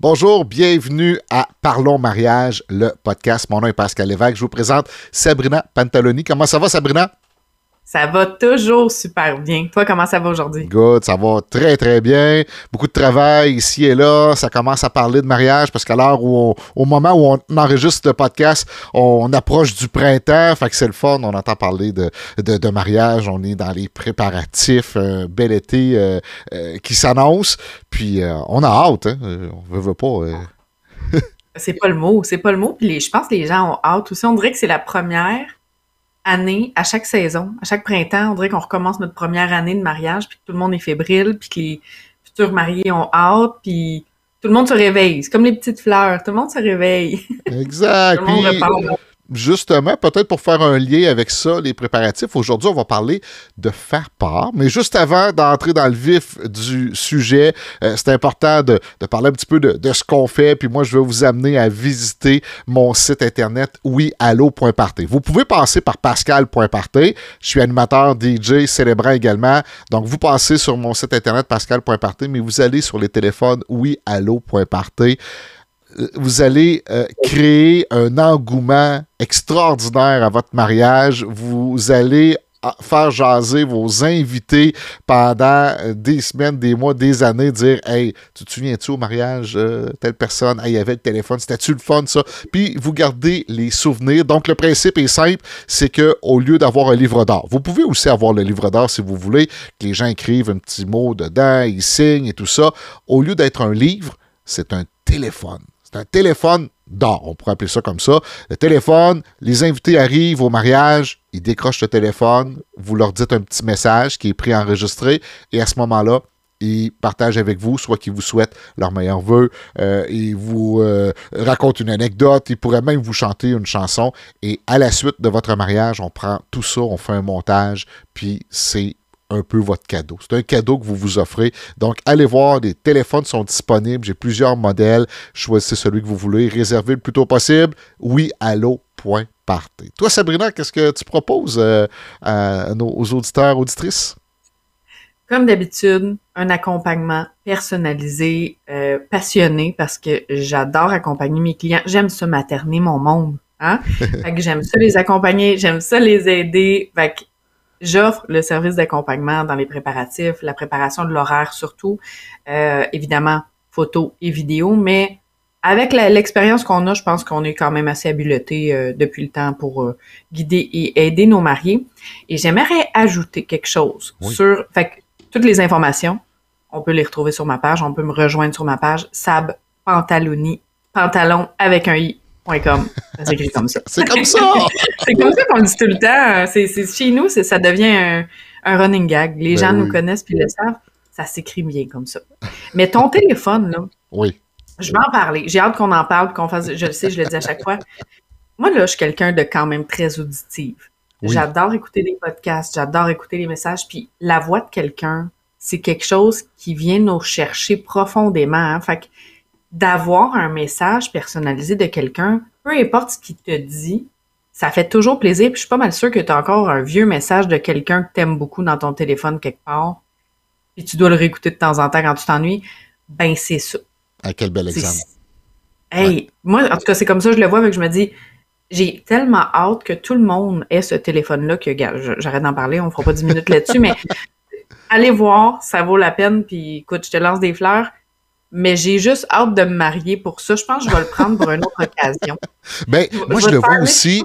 Bonjour, bienvenue à Parlons mariage, le podcast. Mon nom est Pascal Lévesque. Je vous présente Sabrina Pantaloni. Comment ça va, Sabrina? Ça va toujours super bien. Toi, comment ça va aujourd'hui? Good, ça va très très bien. Beaucoup de travail ici et là. Ça commence à parler de mariage parce qu'à l'heure où au moment où on enregistre le podcast, on approche du printemps. Fait que c'est le fun. On entend parler de, de, mariage. On est dans les préparatifs. Un bel été euh, euh, qui s'annonce. Puis euh, on a hâte. Hein? On veut, veut pas. c'est pas le mot. C'est pas le mot. Puis je pense que les gens ont hâte aussi. On dirait que c'est la première année, à chaque saison, à chaque printemps, on dirait qu'on recommence notre première année de mariage, puis que tout le monde est fébrile, puis que les futurs mariés ont hâte, puis tout le monde se réveille. C'est comme les petites fleurs, tout le monde se réveille. Exact. tout le monde justement, peut-être pour faire un lien avec ça, les préparatifs, aujourd'hui, on va parler de faire part. Mais juste avant d'entrer dans le vif du sujet, euh, c'est important de, parler un petit peu de, ce qu'on fait. Puis moi, je vais vous amener à visiter mon site internet oui-allo.party. Vous pouvez passer par pascal.party. Je suis animateur DJ célébrant également. Donc, vous passez sur mon site internet pascal.party, mais vous allez sur les téléphones oui-allo.party vous allez euh, créer un engouement extraordinaire à votre mariage. Vous allez ah, faire jaser vos invités pendant euh, des semaines, des mois, des années, dire Hey, tu te souviens-tu au mariage, euh, telle personne, hey, il y avait le téléphone, c'était-tu le fun, ça? Puis vous gardez les souvenirs. Donc le principe est simple, c'est que au lieu d'avoir un livre d'or, vous pouvez aussi avoir le livre d'or si vous voulez, que les gens écrivent un petit mot dedans, ils signent et tout ça. Au lieu d'être un livre, c'est un téléphone. Un téléphone d'or, on pourrait appeler ça comme ça. Le téléphone, les invités arrivent au mariage, ils décrochent le téléphone, vous leur dites un petit message qui est préenregistré, et à ce moment-là, ils partagent avec vous, soit qu'ils vous souhaitent leur meilleur vœu, euh, ils vous euh, racontent une anecdote, ils pourraient même vous chanter une chanson, et à la suite de votre mariage, on prend tout ça, on fait un montage, puis c'est un peu votre cadeau. C'est un cadeau que vous vous offrez. Donc, allez voir, les téléphones sont disponibles. J'ai plusieurs modèles. Choisissez celui que vous voulez. Réservez le plus tôt possible. Oui, allo.party. Toi, Sabrina, qu'est-ce que tu proposes euh, à nos, aux auditeurs, auditrices? Comme d'habitude, un accompagnement personnalisé, euh, passionné, parce que j'adore accompagner mes clients. J'aime ça materner mon monde. Hein? fait que j'aime ça les accompagner, j'aime ça les aider. Fait que J'offre le service d'accompagnement dans les préparatifs, la préparation de l'horaire surtout, euh, évidemment photos et vidéos, mais avec l'expérience qu'on a, je pense qu'on est quand même assez habilité euh, depuis le temps pour euh, guider et aider nos mariés. Et j'aimerais ajouter quelque chose sur, fait toutes les informations, on peut les retrouver sur ma page, on peut me rejoindre sur ma page Sab Pantaloni, pantalon avec un i c'est comme ça. c'est comme ça! c'est comme ça qu'on dit tout le temps. C'est, chez nous, ça devient un, running gag. Les ben gens nous connaissent puis le savent. Ça s'écrit bien comme ça. Mais ton téléphone, là. Oui. Je vais en parler. J'ai hâte qu'on en parle, qu'on fasse. Je le sais, je le dis à chaque fois. Moi, là, je suis quelqu'un de quand même très auditive. J'adore écouter des podcasts, j'adore écouter les messages. Puis la voix de quelqu'un, c'est quelque chose qui vient nous chercher profondément. Hein. Fait que d'avoir un message personnalisé de quelqu'un, peu importe ce qu'il te dit, ça fait toujours plaisir. Puis je suis pas mal sûre que tu as encore un vieux message de quelqu'un que tu aimes beaucoup dans ton téléphone quelque part, puis tu dois le réécouter de temps en temps quand tu t'ennuies. Ben, c'est ça. À quel bel exemple. Hey, moi, en tout cas, c'est comme ça que je le vois, que je me dis, j'ai tellement hâte que tout le monde ait ce téléphone-là que, j'arrête d'en parler, on fera pas 10 minutes là-dessus, mais allez voir, ça vaut la peine, puis écoute, je te lance des fleurs mais j'ai juste hâte de me marier pour ça. Je pense que je vais le prendre pour une autre occasion. Ben, moi, je, le vois aussi.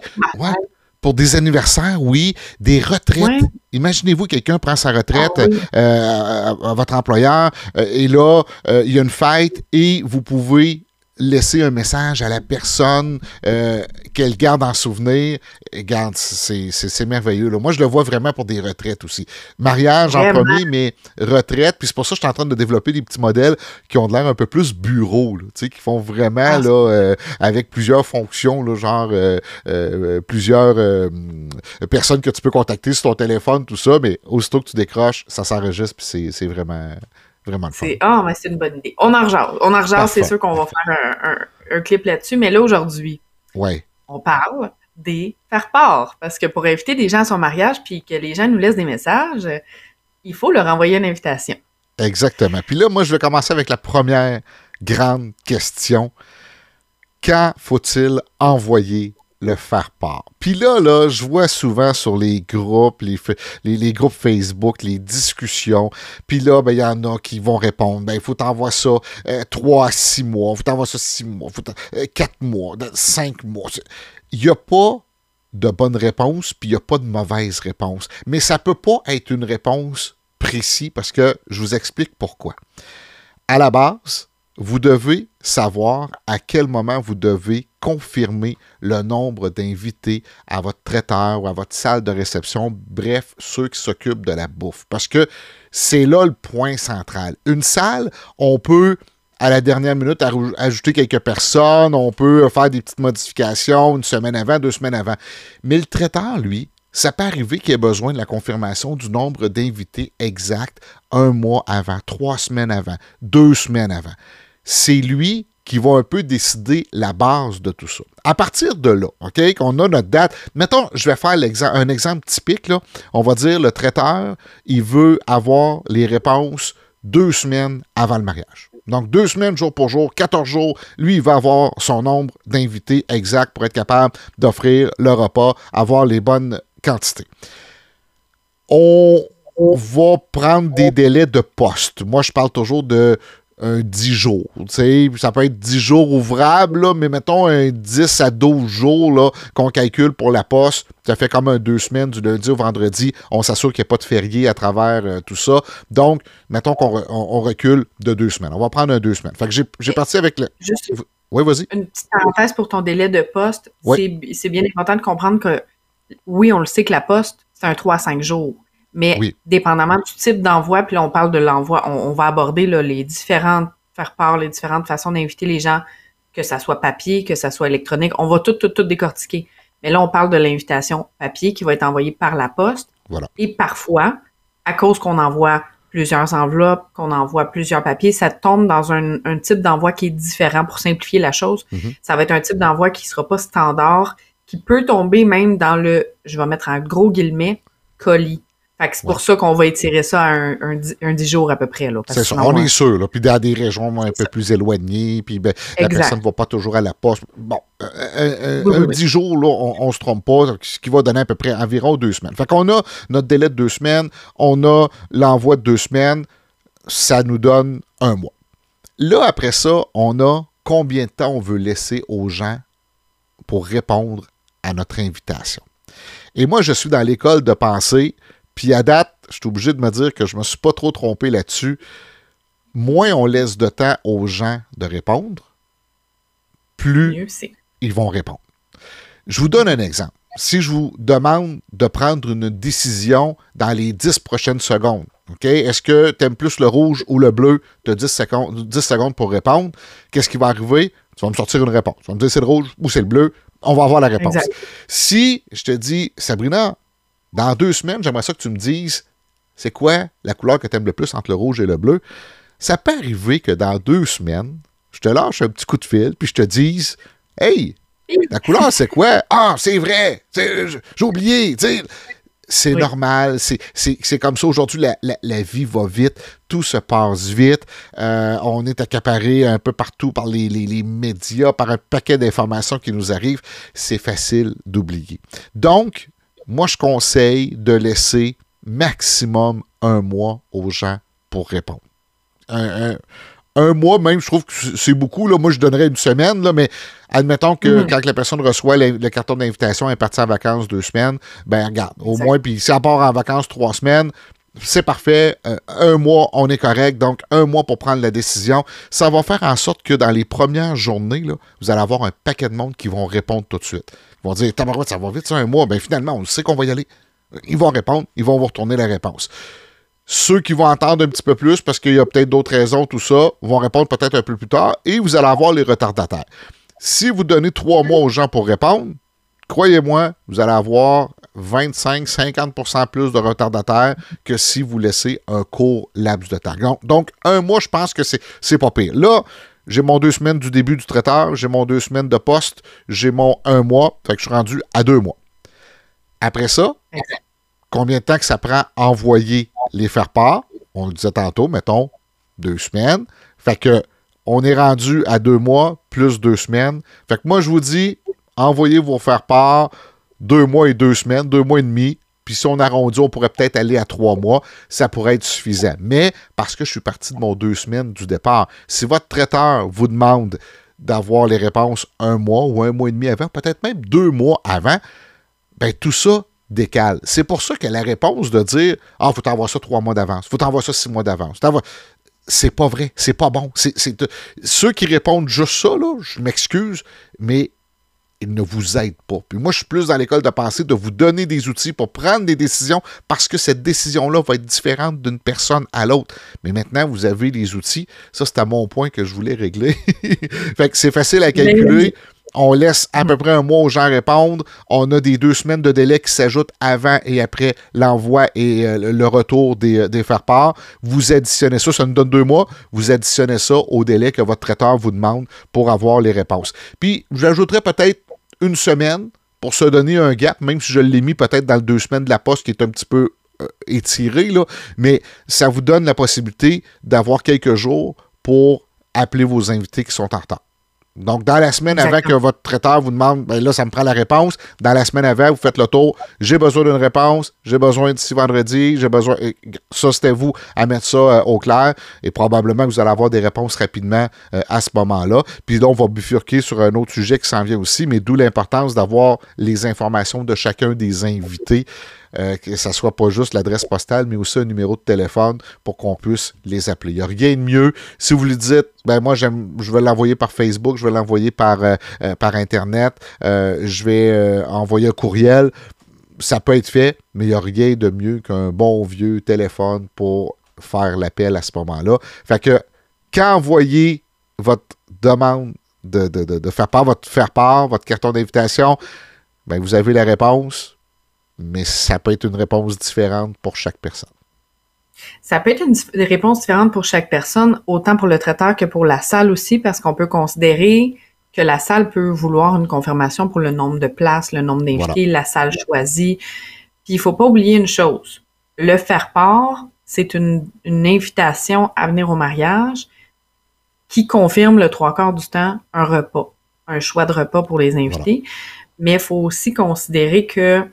pour des anniversaires, oui, des retraites. Imaginez-vous, quelqu'un prend sa retraite ah euh, à, votre employeur euh, et là, euh, il y a une fête et vous pouvez laisser un message à la personne euh, qu'elle garde en souvenir. Garde, c'est merveilleux. Là. Moi, je le vois vraiment pour des retraites aussi. Mariage en premier, mais retraite. Puis c'est pour ça que je suis en train de développer des petits modèles qui ont de l'air un peu plus bureau, là, qui font vraiment ah, là, euh, avec plusieurs fonctions, là, genre euh, plusieurs personnes que tu peux contacter sur ton téléphone, tout ça. Mais aussitôt que tu décroches, ça s'enregistre, puis c'est vraiment Vraiment C'est ah, mais c'est une bonne idée. On en rejase. On en c'est sûr qu'on va faire un, clip là-dessus. Mais là, aujourd'hui, ouais. on parle des faire part. Parce que pour inviter des gens à son mariage puis que les gens nous laissent des messages, il faut leur envoyer une invitation. Exactement. Puis là, moi, je vais commencer avec la première grande question. Quand faut-il envoyer le faire part. Puis là, là, je vois souvent sur les groupes, les, les, groupes Facebook, les discussions. Puis là, ben, il y en a qui vont répondre, ben, il faut t'envoyer ça euh, 3 à 6 mois, il faut t'envoyer ça 6 mois, faut 4 euh, mois, 5 mois. Il n'y a pas de bonne réponse, puis il n'y a pas de mauvaise réponse. Mais ça ne peut pas être une réponse précise parce que je vous explique pourquoi. À la base, vous devez savoir à quel moment vous devez confirmer le nombre d'invités à votre traiteur ou à votre salle de réception, bref, ceux qui s'occupent de la bouffe. Parce que c'est là le point central. Une salle, on peut à la dernière minute ajouter quelques personnes, on peut faire des petites modifications une semaine avant, deux semaines avant. Mais le traiteur, lui, ça peut arriver qu'il ait besoin de la confirmation du nombre d'invités exact un mois avant, trois semaines avant, deux semaines avant. C'est lui qui va un peu décider la base de tout ça. À partir de là, OK, qu'on a notre date, mettons, je vais faire un exemple typique, on va dire le traiteur, il veut avoir les réponses deux semaines avant le mariage. Donc, deux semaines, jour pour jour, 14 jours, lui, il va avoir son nombre d'invités exact pour être capable d'offrir le repas, avoir les bonnes quantités. On va prendre des délais de poste. Moi, je parle toujours de un 10 jours. Ça peut être 10 jours ouvrables, mais mettons un 10 à 12 jours qu'on calcule pour la poste. Ça fait comme un deux semaines, du lundi au vendredi. On s'assure qu'il n'y a pas de férié à travers euh, tout ça. Donc, mettons qu'on on, recule de deux semaines. On va prendre un deux semaines. Fait que j'ai parti avec le. Juste oui, vas-y. Une petite parenthèse pour ton délai de poste. C'est bien important de comprendre que oui, on le sait que la poste, c'est un 3 à 5 jours. Mais dépendamment du type d'envoi, puis là, on parle de l'envoi, on, va aborder les différentes, faire part, les différentes façons d'inviter les gens, que ça soit papier, que ça soit électronique. On va tout, tout, tout décortiquer. Mais là, on parle de l'invitation papier qui va être envoyée par la poste. Voilà. Et parfois, à cause qu'on envoie plusieurs enveloppes, qu'on envoie plusieurs papiers, ça tombe dans un, type d'envoi qui est différent pour simplifier la chose. Mm-hmm. Ça va être un type d'envoi qui sera pas standard, qui peut tomber même dans le, je vais mettre un gros guillemet, colis. C'est pour ça qu'on va étirer ça à un, un, 10 jours à peu près. C'est ça, on est sûr. Là. Puis dans des régions un peu plus éloignées, puis ben, la personne ne va pas toujours à la poste. Bon, euh, euh, euh, un 10 jours, là, on ne se trompe pas, ce qui va donner à peu près environ deux semaines. Fait qu'on a notre délai de deux semaines, on a l'envoi de deux semaines, ça nous donne un mois. Là, après ça, on a combien de temps on veut laisser aux gens pour répondre à notre invitation. Et moi, je suis dans l'école de pensée puis à date, je suis obligé de me dire que je ne me suis pas trop trompé là-dessus. Moins on laisse de temps aux gens de répondre, plus ils vont répondre. Je vous donne un exemple. Si je vous demande de prendre une décision dans les 10 prochaines secondes, Est-ce que tu aimes plus le rouge ou le bleu? Tu as 10 secondes, 10 secondes pour répondre. Qu'est-ce qui va arriver? Tu vas me sortir une réponse. Tu vas me dire c'est le rouge ou c'est le bleu. On va avoir la réponse. Si je te dis, Sabrina, dans deux semaines, j'aimerais ça que tu me dises c'est quoi la couleur que tu aimes le plus entre le rouge et le bleu? Ça peut arriver que dans deux semaines, je te lâche un petit coup de fil, puis je te dise Hey, la couleur, c'est quoi? Ah, c'est vrai! J'ai oublié! C'est normal, c'est comme ça. Aujourd'hui, la, vie va vite, tout se passe vite. Euh, on est accaparé un peu partout par les, les médias, par un paquet d'informations qui nous arrivent. C'est facile d'oublier. Donc, moi, je conseille de laisser maximum un mois aux gens pour répondre. Un, mois, même, je trouve que c'est beaucoup. Là. Moi, je donnerais une semaine, là, mais admettons que mm. quand la personne reçoit le, carton d'invitation, elle est partie en vacances deux semaines, ben regarde, au moins, puis si elle part en vacances trois semaines, c'est parfait. Euh, un mois, on est correct. Donc, un mois pour prendre la décision. Ça va faire en sorte que dans les premières journées, là, vous allez avoir un paquet de monde qui vont répondre tout de suite. Vont dire Tabarouette, ça va vite, ça, un mois. Ben, finalement, on sait qu'on va y aller. Ils vont répondre, ils vont vous retourner la réponse. Ceux qui vont entendre un petit peu plus parce qu'il y a peut-être d'autres raisons, tout ça, vont répondre peut-être un peu plus tard et vous allez avoir les retardataires. Si vous donnez trois mois aux gens pour répondre, croyez-moi, vous allez avoir 25-50% plus de retardataires que si vous laissez un court laps de temps. Donc, un mois, je pense que c'est pas pire. Là, j'ai mon deux semaines du début du traiteur, j'ai mon deux semaines de poste, j'ai mon un mois, fait que je suis rendu à deux mois. Après ça, combien de temps que ça prend envoyer les faire-part? On le disait tantôt, mettons, deux semaines. Fait que on est rendu à deux mois plus deux semaines. Fait que moi, je vous dis, envoyez vos faire part deux mois et deux semaines, deux mois et demi. Puis si on arrondit, on pourrait peut-être aller à trois mois. Ça pourrait être suffisant. Mais parce que je suis parti de mon deux semaines du départ, si votre traiteur vous demande d'avoir les réponses un mois ou un mois et demi avant, peut-être même deux mois avant, ben tout ça décale. C'est pour ça que la réponse de dire Ah, faut t'envoyer ça trois mois d'avance, faut t'envoyer ça six mois d'avance. C'est pas vrai, c'est pas bon. Ceux qui répondent juste ça, je m'excuse, mais ils ne vous aident pas. Puis moi, je suis plus dans l'école de pensée de vous donner des outils pour prendre des décisions parce que cette décision-là va être différente d'une personne à l'autre. Mais maintenant, vous avez les outils. Ça, c'est à mon point que je voulais régler. fait que c'est facile à calculer. On laisse à peu près un mois aux gens répondre. On a des deux semaines de délai qui s'ajoutent avant et après l'envoi et euh, le retour des, euh, des faire-part. Vous additionnez ça, ça nous donne deux mois. Vous additionnez ça au délai que votre traiteur vous demande pour avoir les réponses. Puis, j'ajouterais peut-être une semaine pour se donner un gap, même si je l'ai mis peut-être dans le deux semaines de la poste qui est un petit peu euh, étiré, là, mais ça vous donne la possibilité d'avoir quelques jours pour appeler vos invités qui sont en retard. Donc, dans la semaine avant que votre traiteur vous demande, ben là, ça me prend la réponse. Dans la semaine avant, vous faites le tour. J'ai besoin d'une réponse. J'ai besoin d'ici vendredi. J'ai besoin. Ça, c'était vous à mettre ça euh, au clair. Et probablement que vous allez avoir des réponses rapidement euh, à ce moment-là. Puis là, on va bifurquer sur un autre sujet qui s'en vient aussi, mais d'où l'importance d'avoir les informations de chacun des invités. Euh, que ça soit pas juste l'adresse postale, mais aussi un numéro de téléphone pour qu'on puisse les appeler. Il n'y a rien de mieux. Si vous lui dites, ben moi, je vais l'envoyer par Facebook, je vais l'envoyer par, euh, euh, par Internet, je vais envoyer un courriel, ça peut être fait, mais il n'y a rien de mieux qu'un bon vieux téléphone pour faire l'appel à ce moment-là. Fait que quand envoyez votre demande de, de, faire part, votre faire part, votre carton d'invitation, ben vous avez la réponse mais ça peut être une réponse différente pour chaque personne. Ça peut être une, réponse différente pour chaque personne, autant pour le traiteur que pour la salle aussi, parce qu'on peut considérer que la salle peut vouloir une confirmation pour le nombre de places, le nombre d'invités, la salle choisie. Puis il faut pas oublier une chose. Le faire part, c'est une, invitation à venir au mariage qui confirme le trois quarts du temps un repas, un choix de repas pour les invités. Mais il faut aussi considérer que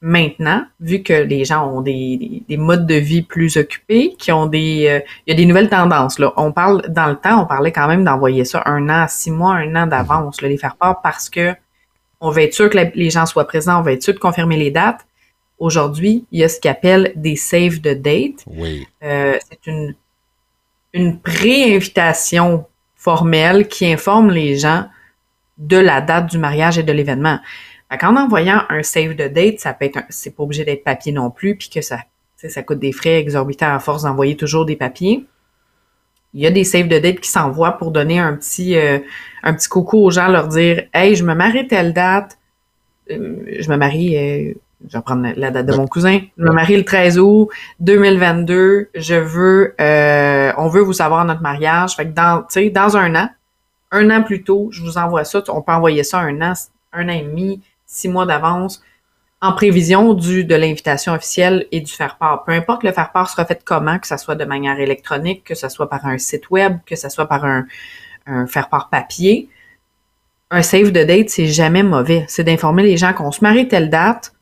maintenant, vu que les gens ont des, des, modes de vie plus occupés, qui ont des, euh, il y a des nouvelles tendances. Là. On parle dans le temps, on parlait quand même d'envoyer ça un an, six mois, un an d'avance, les faire part parce que on veut être sûr que les gens soient présents, on veut être sûr de confirmer les dates. Aujourd'hui, il y a ce qu'on appelle des save the date. Oui. Euh, c'est une une pré-invitation formelle qui informe les gens de la date du mariage et de l'événement. En envoyant un save de date, ça peut être, c'est pas obligé d'être papier non plus, puis que ça, ça coûte des frais exorbitants à force d'envoyer toujours des papiers. Il y a des save de date qui s'envoient pour donner un petit, euh, un petit coucou aux gens, leur dire, hey, je me marie telle date, euh, je me marie, euh, je vais prendre la date de mon cousin, je me marie le 13 août 2022, je veux, on veut vous savoir notre mariage, fait que dans, dans un an, un an plus tôt, je vous envoie ça, on peut envoyer ça un an, un an et demi, six mois d'avance en prévision du de l'invitation officielle et du faire-part. Peu importe le faire-part sera fait comment, que ce soit de manière électronique, que ce soit par un site web, que ce soit par un, un faire-part papier, un save de date, c'est jamais mauvais. C'est d'informer les gens qu'on se marie telle date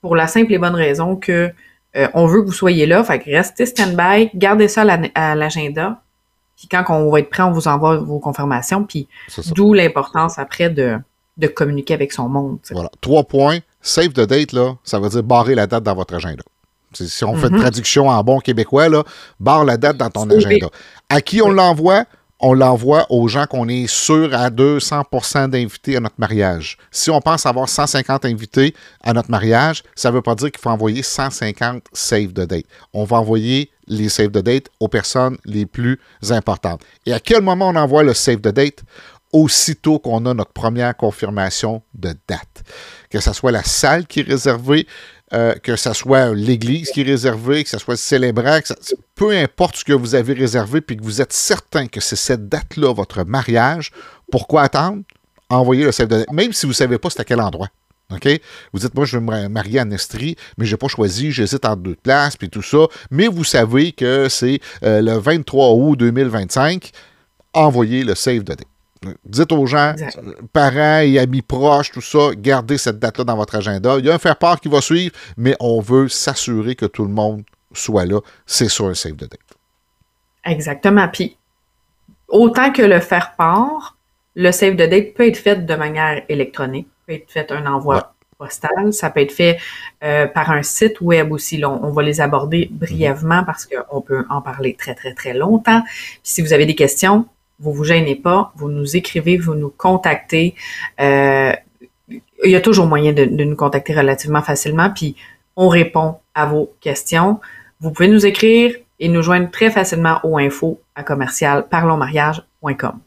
pour la simple et bonne raison que euh, on veut que vous soyez là. Fait que restez stand-by, gardez ça à l'agenda. Puis quand on va être prêt, on vous envoie vos confirmations. Puis d'où l'importance après de de communiquer avec son monde. Voilà. Trois points. Save the date, là, ça veut dire barrer la date dans votre agenda. Si on fait une mhm. traduction en bon québécois, là, barre la date dans ton agenda. À qui on l'envoie? On l'envoie aux gens qu'on est sûr à 200% d'invités à notre mariage. Si on pense avoir 150 invités à notre mariage, ça ne veut pas dire qu'il faut envoyer 150 save the date. On va envoyer les save the date aux personnes les plus importantes. Et à quel moment on envoie le save the date? Aussitôt qu'on a notre première confirmation de date. Que ce soit la salle qui est réservée, euh, que ce soit l'église qui est réservée, que ce soit le célébrant, peu importe ce que vous avez réservé, puis que vous êtes certain que c'est cette date-là, votre mariage, pourquoi attendre? Envoyez le save de date, même si vous ne savez pas c'est à quel endroit. Vous dites, moi, je veux me marier en Estrie, mais je n'ai pas choisi, j'hésite entre deux places, puis tout ça. Mais vous savez que c'est euh, le 23 août 2025 envoyer le save de date. Dites aux gens, parents et amis proches, tout ça, gardez cette date-là dans votre agenda. Il y a un faire-part qui va suivre, mais on veut s'assurer que tout le monde soit là. C'est sur un save de date. Exactement. Puis, autant que le faire-part, le save de date peut être fait de manière électronique, peut être fait un envoi postal, ça peut être fait euh, par un site web aussi. on, va les aborder brièvement parce qu'on peut en parler très, très, très longtemps. Puis si vous avez des questions, vous vous gênez pas, vous nous écrivez, vous nous contactez. Euh, il y a toujours moyen de, nous contacter relativement facilement, puis on répond à vos questions. Vous pouvez nous écrire et nous joindre très facilement au info à commercial parlonsmariage.com.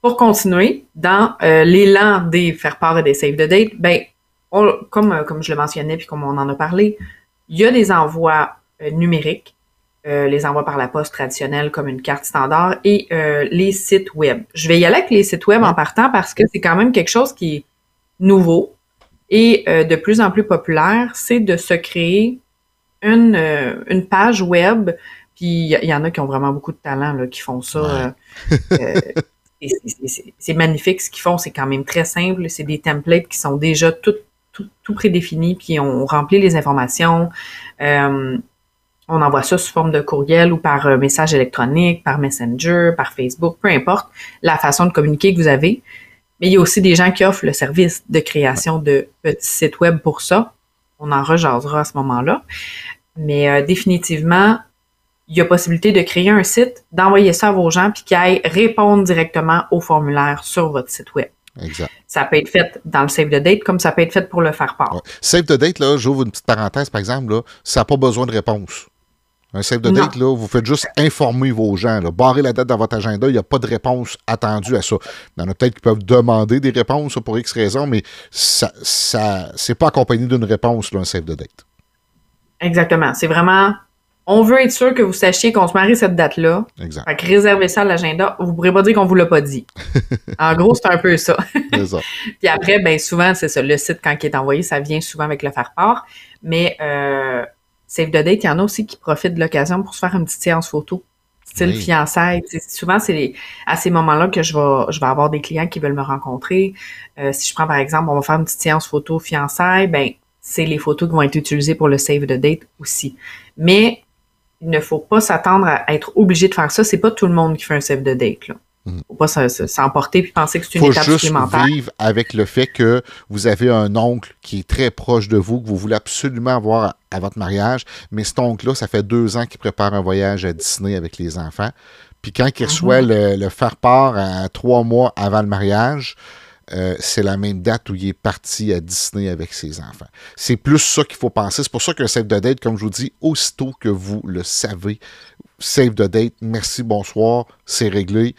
Pour continuer, dans euh, l'élan des faire part et des save the date, ben, comme, euh, comme je le mentionnais puis comme on en a parlé, il y a des envois numériques euh, les envois par la poste traditionnelle comme une carte standard et euh, les sites web. Je vais y aller avec les sites web en partant parce que c'est quand même quelque chose qui est nouveau et euh, de plus en plus populaire, c'est de se créer une, une page web. Puis il y, en a qui ont vraiment beaucoup de talent là, qui font ça. c'est magnifique ce qu'ils font, c'est quand même très simple. C'est des templates qui sont déjà tout, tout, tout prédéfinis, puis on remplit les informations. On envoie ça sous forme de courriel ou par euh, message électronique, par Messenger, par Facebook, peu importe la façon de communiquer que vous avez. Mais il y a aussi des gens qui offrent le service de création de petits sites web pour ça. On en rejasera à ce moment-là. Mais euh, définitivement, il y a possibilité de créer un site, d'envoyer ça à vos gens, puis qu'ils aillent répondre directement au formulaire sur votre site web. Exact. Ça peut être fait dans le save the date comme ça peut être fait pour le faire part. Save the date, là, j'ouvre une petite parenthèse, par exemple, là, ça n'a pas besoin de réponse. Un save de date, là, vous faites juste informer vos gens. Là. Barrez la date dans votre agenda, il n'y a pas de réponse attendue à ça. Il y en a peut-être qui peuvent demander des réponses pour X raisons, mais ça, ça c'est pas accompagné d'une réponse, là, un save de date. Exactement. C'est vraiment. On veut être sûr que vous sachiez qu'on se marie cette date-là. Exact. Fait que réservez ça à l'agenda. Vous ne pourrez pas dire qu'on ne vous l'a pas dit. en gros, c'est un peu ça. c'est ça. Puis après, ben souvent, c'est ça. Le site, quand il est envoyé, ça vient souvent avec le faire-part. Mais euh, Save the date, il y en a aussi qui profitent de l'occasion pour se faire une petite séance photo. Style fiançailles. souvent, c'est à ces moments-là que je vais, je vais avoir des clients qui veulent me rencontrer. Euh, si je prends par exemple, on va faire une petite séance photo fiançailles, ben c'est les photos qui vont être utilisées pour le save the date aussi. Mais il ne faut pas s'attendre à être obligé de faire ça. C'est pas tout le monde qui fait un save the date. Là. Mhm. Faut pas s'emporter puis penser que c'est une Faut étape juste supplémentaire. vivre avec le fait que vous avez un oncle qui est très proche de vous, que vous voulez absolument avoir à, votre mariage, mais cet oncle-là, ça fait deux ans qu'il prépare un voyage à Disney avec les enfants. Puis quand il reçoit mhm. le, faire-part à trois mois avant le mariage, euh, c'est la même date où il est parti à Disney avec ses enfants. C'est plus ça qu'il faut penser. C'est pour ça qu'un save de date, comme je vous dis, aussitôt que vous le savez, save de date, merci, bonsoir, c'est réglé.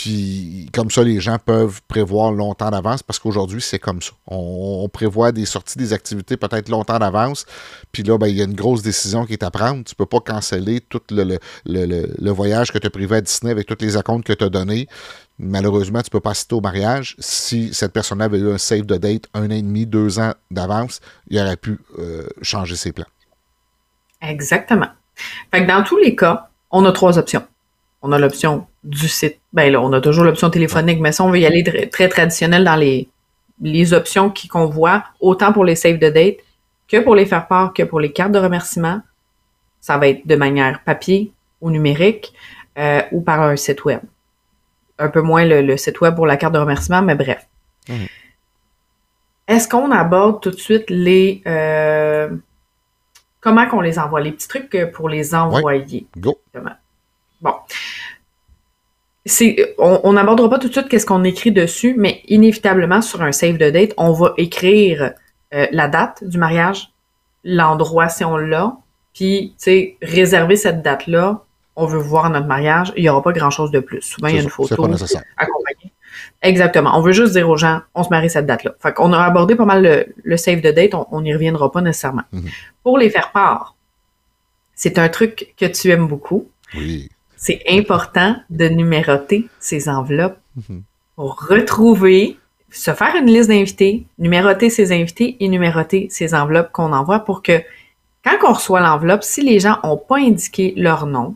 Puis comme ça, les gens peuvent prévoir longtemps d'avance parce qu'aujourd'hui, c'est comme ça. On, prévoit des sorties, des activités peut-être longtemps d'avance. Puis là, ben, il y a une grosse décision qui est à prendre. Tu ne peux pas canceller tout le, voyage que tu as privé à Disney avec toutes les accounts que tu as donnés. Malheureusement, tu ne peux pas citer au mariage. Si cette personne avait eu un save de date un an et demi, deux ans d'avance, il aurait pu euh, changer ses plans. Exactement. Fait que dans tous les cas, on a trois options on a l'option du site. Ben là, on a toujours l'option téléphonique, mais si on veut y aller très, traditionnel dans les, les options qu'on voit, autant pour les save de date que pour les faire part, que pour les cartes de remerciement, ça va être de manière papier ou numérique euh, ou par un site web. Un peu moins le, site web pour la carte de remerciement, mais bref. Mhm. Est-ce qu'on aborde tout de suite les euh, comment qu'on les envoie, les petits trucs pour les envoyer? Go. Bon. On n'abordera pas tout de suite qu'est-ce qu'on écrit dessus, mais inévitablement sur un save de date, on va écrire euh, la date du mariage, l'endroit si on l'a, puis tu sais réserver cette date-là. On veut voir notre mariage, il n'y aura pas grand-chose de plus. Souvent, il y a une photo accompagnée. Exactement. On veut juste dire aux gens, on se marie cette date-là. Fait qu'on a abordé pas mal le, save de date, on n'y reviendra pas nécessairement. Mm-hmm. Pour les faire part, c'est un truc que tu aimes beaucoup. Oui c'est important de numéroter ces enveloppes mhm. pour retrouver, se faire une liste d'invités, numéroter ces invités et numéroter ces enveloppes qu'on envoie pour que quand on reçoit l'enveloppe, si les gens n'ont pas indiqué leur nom,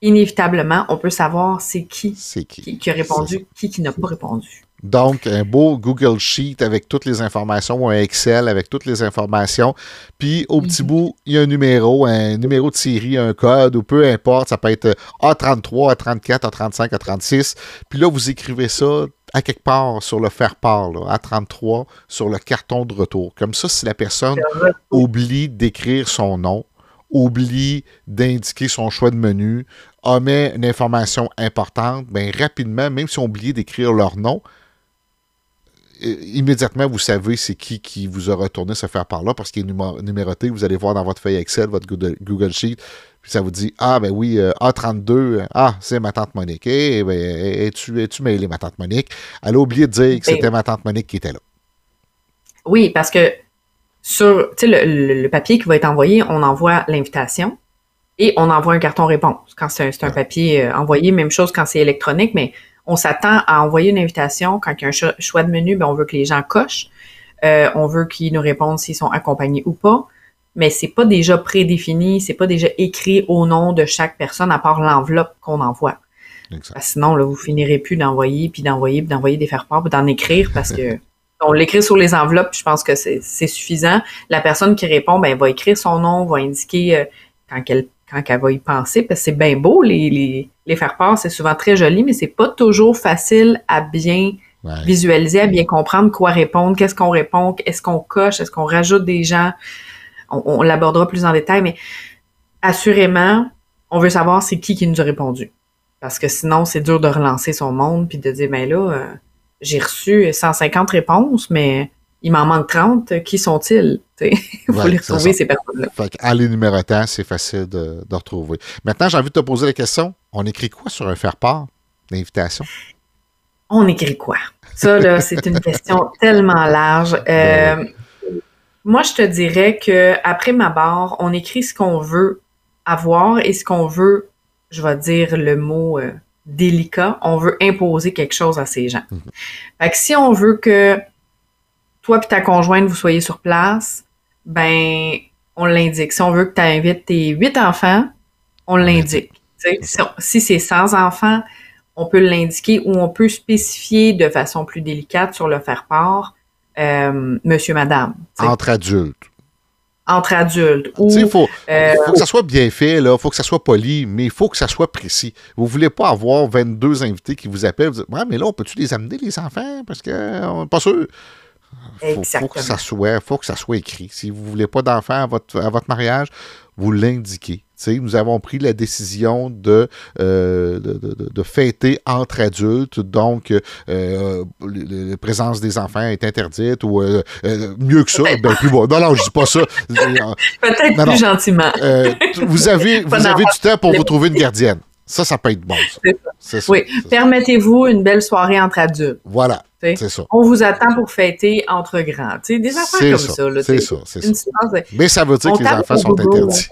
inévitablement, on peut savoir c'est qui, qui. qui, a répondu, qui qui n'a pas répondu. Donc, un beau Google Sheet avec toutes les informations ou un Excel avec toutes les informations. Puis, au petit mhm. bout, il y a un numéro, un numéro de série, un code ou peu importe. Ça peut être A33, A34, A35, A36. Puis là, vous écrivez ça à quelque part sur le faire-part, A33, sur le carton de retour. Comme ça, si la personne oublie d'écrire son nom, oublie d'indiquer son choix de menu, omet une information importante, bien rapidement, même si on oublie d'écrire leur nom, immédiatement, vous savez c'est qui qui vous a retourné ce faire par là parce qu'il est numéroté. Vous allez voir dans votre feuille Excel, votre Google Sheet, puis ça vous dit Ah, ben oui, euh, A32, ah, c'est ma tante Monique. Eh, ben, es-tu es mêlé, ma tante Monique Elle a oublié de dire que ben c'était ma tante Monique qui était là. Oui, parce que sur le, le, papier qui va être envoyé, on envoie l'invitation et on envoie un carton réponse. Quand c'est un, papier euh, envoyé, même chose quand c'est électronique, mais on s'attend à envoyer une invitation quand il y a un choix de menu, ben on veut que les gens cochent. Euh, on veut qu'ils nous répondent s'ils sont accompagnés ou pas. Mais c'est pas déjà prédéfini, c'est pas déjà écrit au nom de chaque personne à part l'enveloppe qu'on envoie. sinon, là, vous finirez plus d'envoyer, puis d'envoyer, puis d'envoyer des faire-part, puis d'en écrire parce que on l'écrit sur les enveloppes, je pense que c'est suffisant. La personne qui répond, ben, va écrire son nom, va indiquer euh, quand elle quand elle va y penser, parce que c'est bien beau, les, les, faire part, c'est souvent très joli, mais c'est pas toujours facile à bien visualiser, à bien comprendre quoi répondre, qu'est-ce qu'on répond, est-ce qu'on coche, est-ce qu'on rajoute des gens. On, l'abordera plus en détail, mais assurément, on veut savoir c'est qui qui nous a répondu. Parce que sinon, c'est dur de relancer son monde puis de dire, ben là, euh, j'ai reçu 150 réponses, mais il m'en manque 30, qui sont-ils? Il faut les retrouver, ces personnes-là. Fait à l'énumérateur, c'est facile de, retrouver. Maintenant, j'ai envie de te poser la question. On écrit quoi sur un faire-part d'invitation? On écrit quoi? Ça, là, c'est une question tellement large. Ben euh, moi, je te dirais que après ma barre, on écrit ce qu'on veut avoir et ce qu'on veut, je vais dire le mot euh, délicat, on veut imposer quelque chose à ces gens. Mhm. Fait que si on veut que toi et ta conjointe, vous soyez sur place, ben, on l'indique. Si on veut que tu invites tes huit enfants, on l'indique. Si, c'est sans enfants, on peut l'indiquer ou on peut spécifier de façon plus délicate sur le faire-part, euh, monsieur, madame. Entre adultes. Entre adultes. il faut, euh, faut, que ça soit bien fait, il faut que ça soit poli, mais il faut que ça soit précis. Vous ne voulez pas avoir 22 invités qui vous appellent, vous dites, ouais, mais là, on peut-tu les amener, les enfants? Parce n'est pas sûr. Faut, faut, que ça soit, faut que ça soit écrit. Si vous ne voulez pas d'enfants à votre, à votre mariage, vous l'indiquez. nous avons pris la décision de, euh, de, fêter entre adultes, donc euh, la présence des enfants est interdite ou euh, mieux que ça. Ben, plus bon. Non, non, je dis pas ça. Peut-être plus gentiment. vous avez, vous avez du temps pour vous trouver une gardienne. Ça, ça peut être bon. Ça. oui, permettez-vous une belle soirée entre adultes. Voilà. C'est ça. On vous attend pour fêter entre grands. des enfants comme ça. c'est ça, c'est ça. Mais ça veut dire que les enfants sont interdits.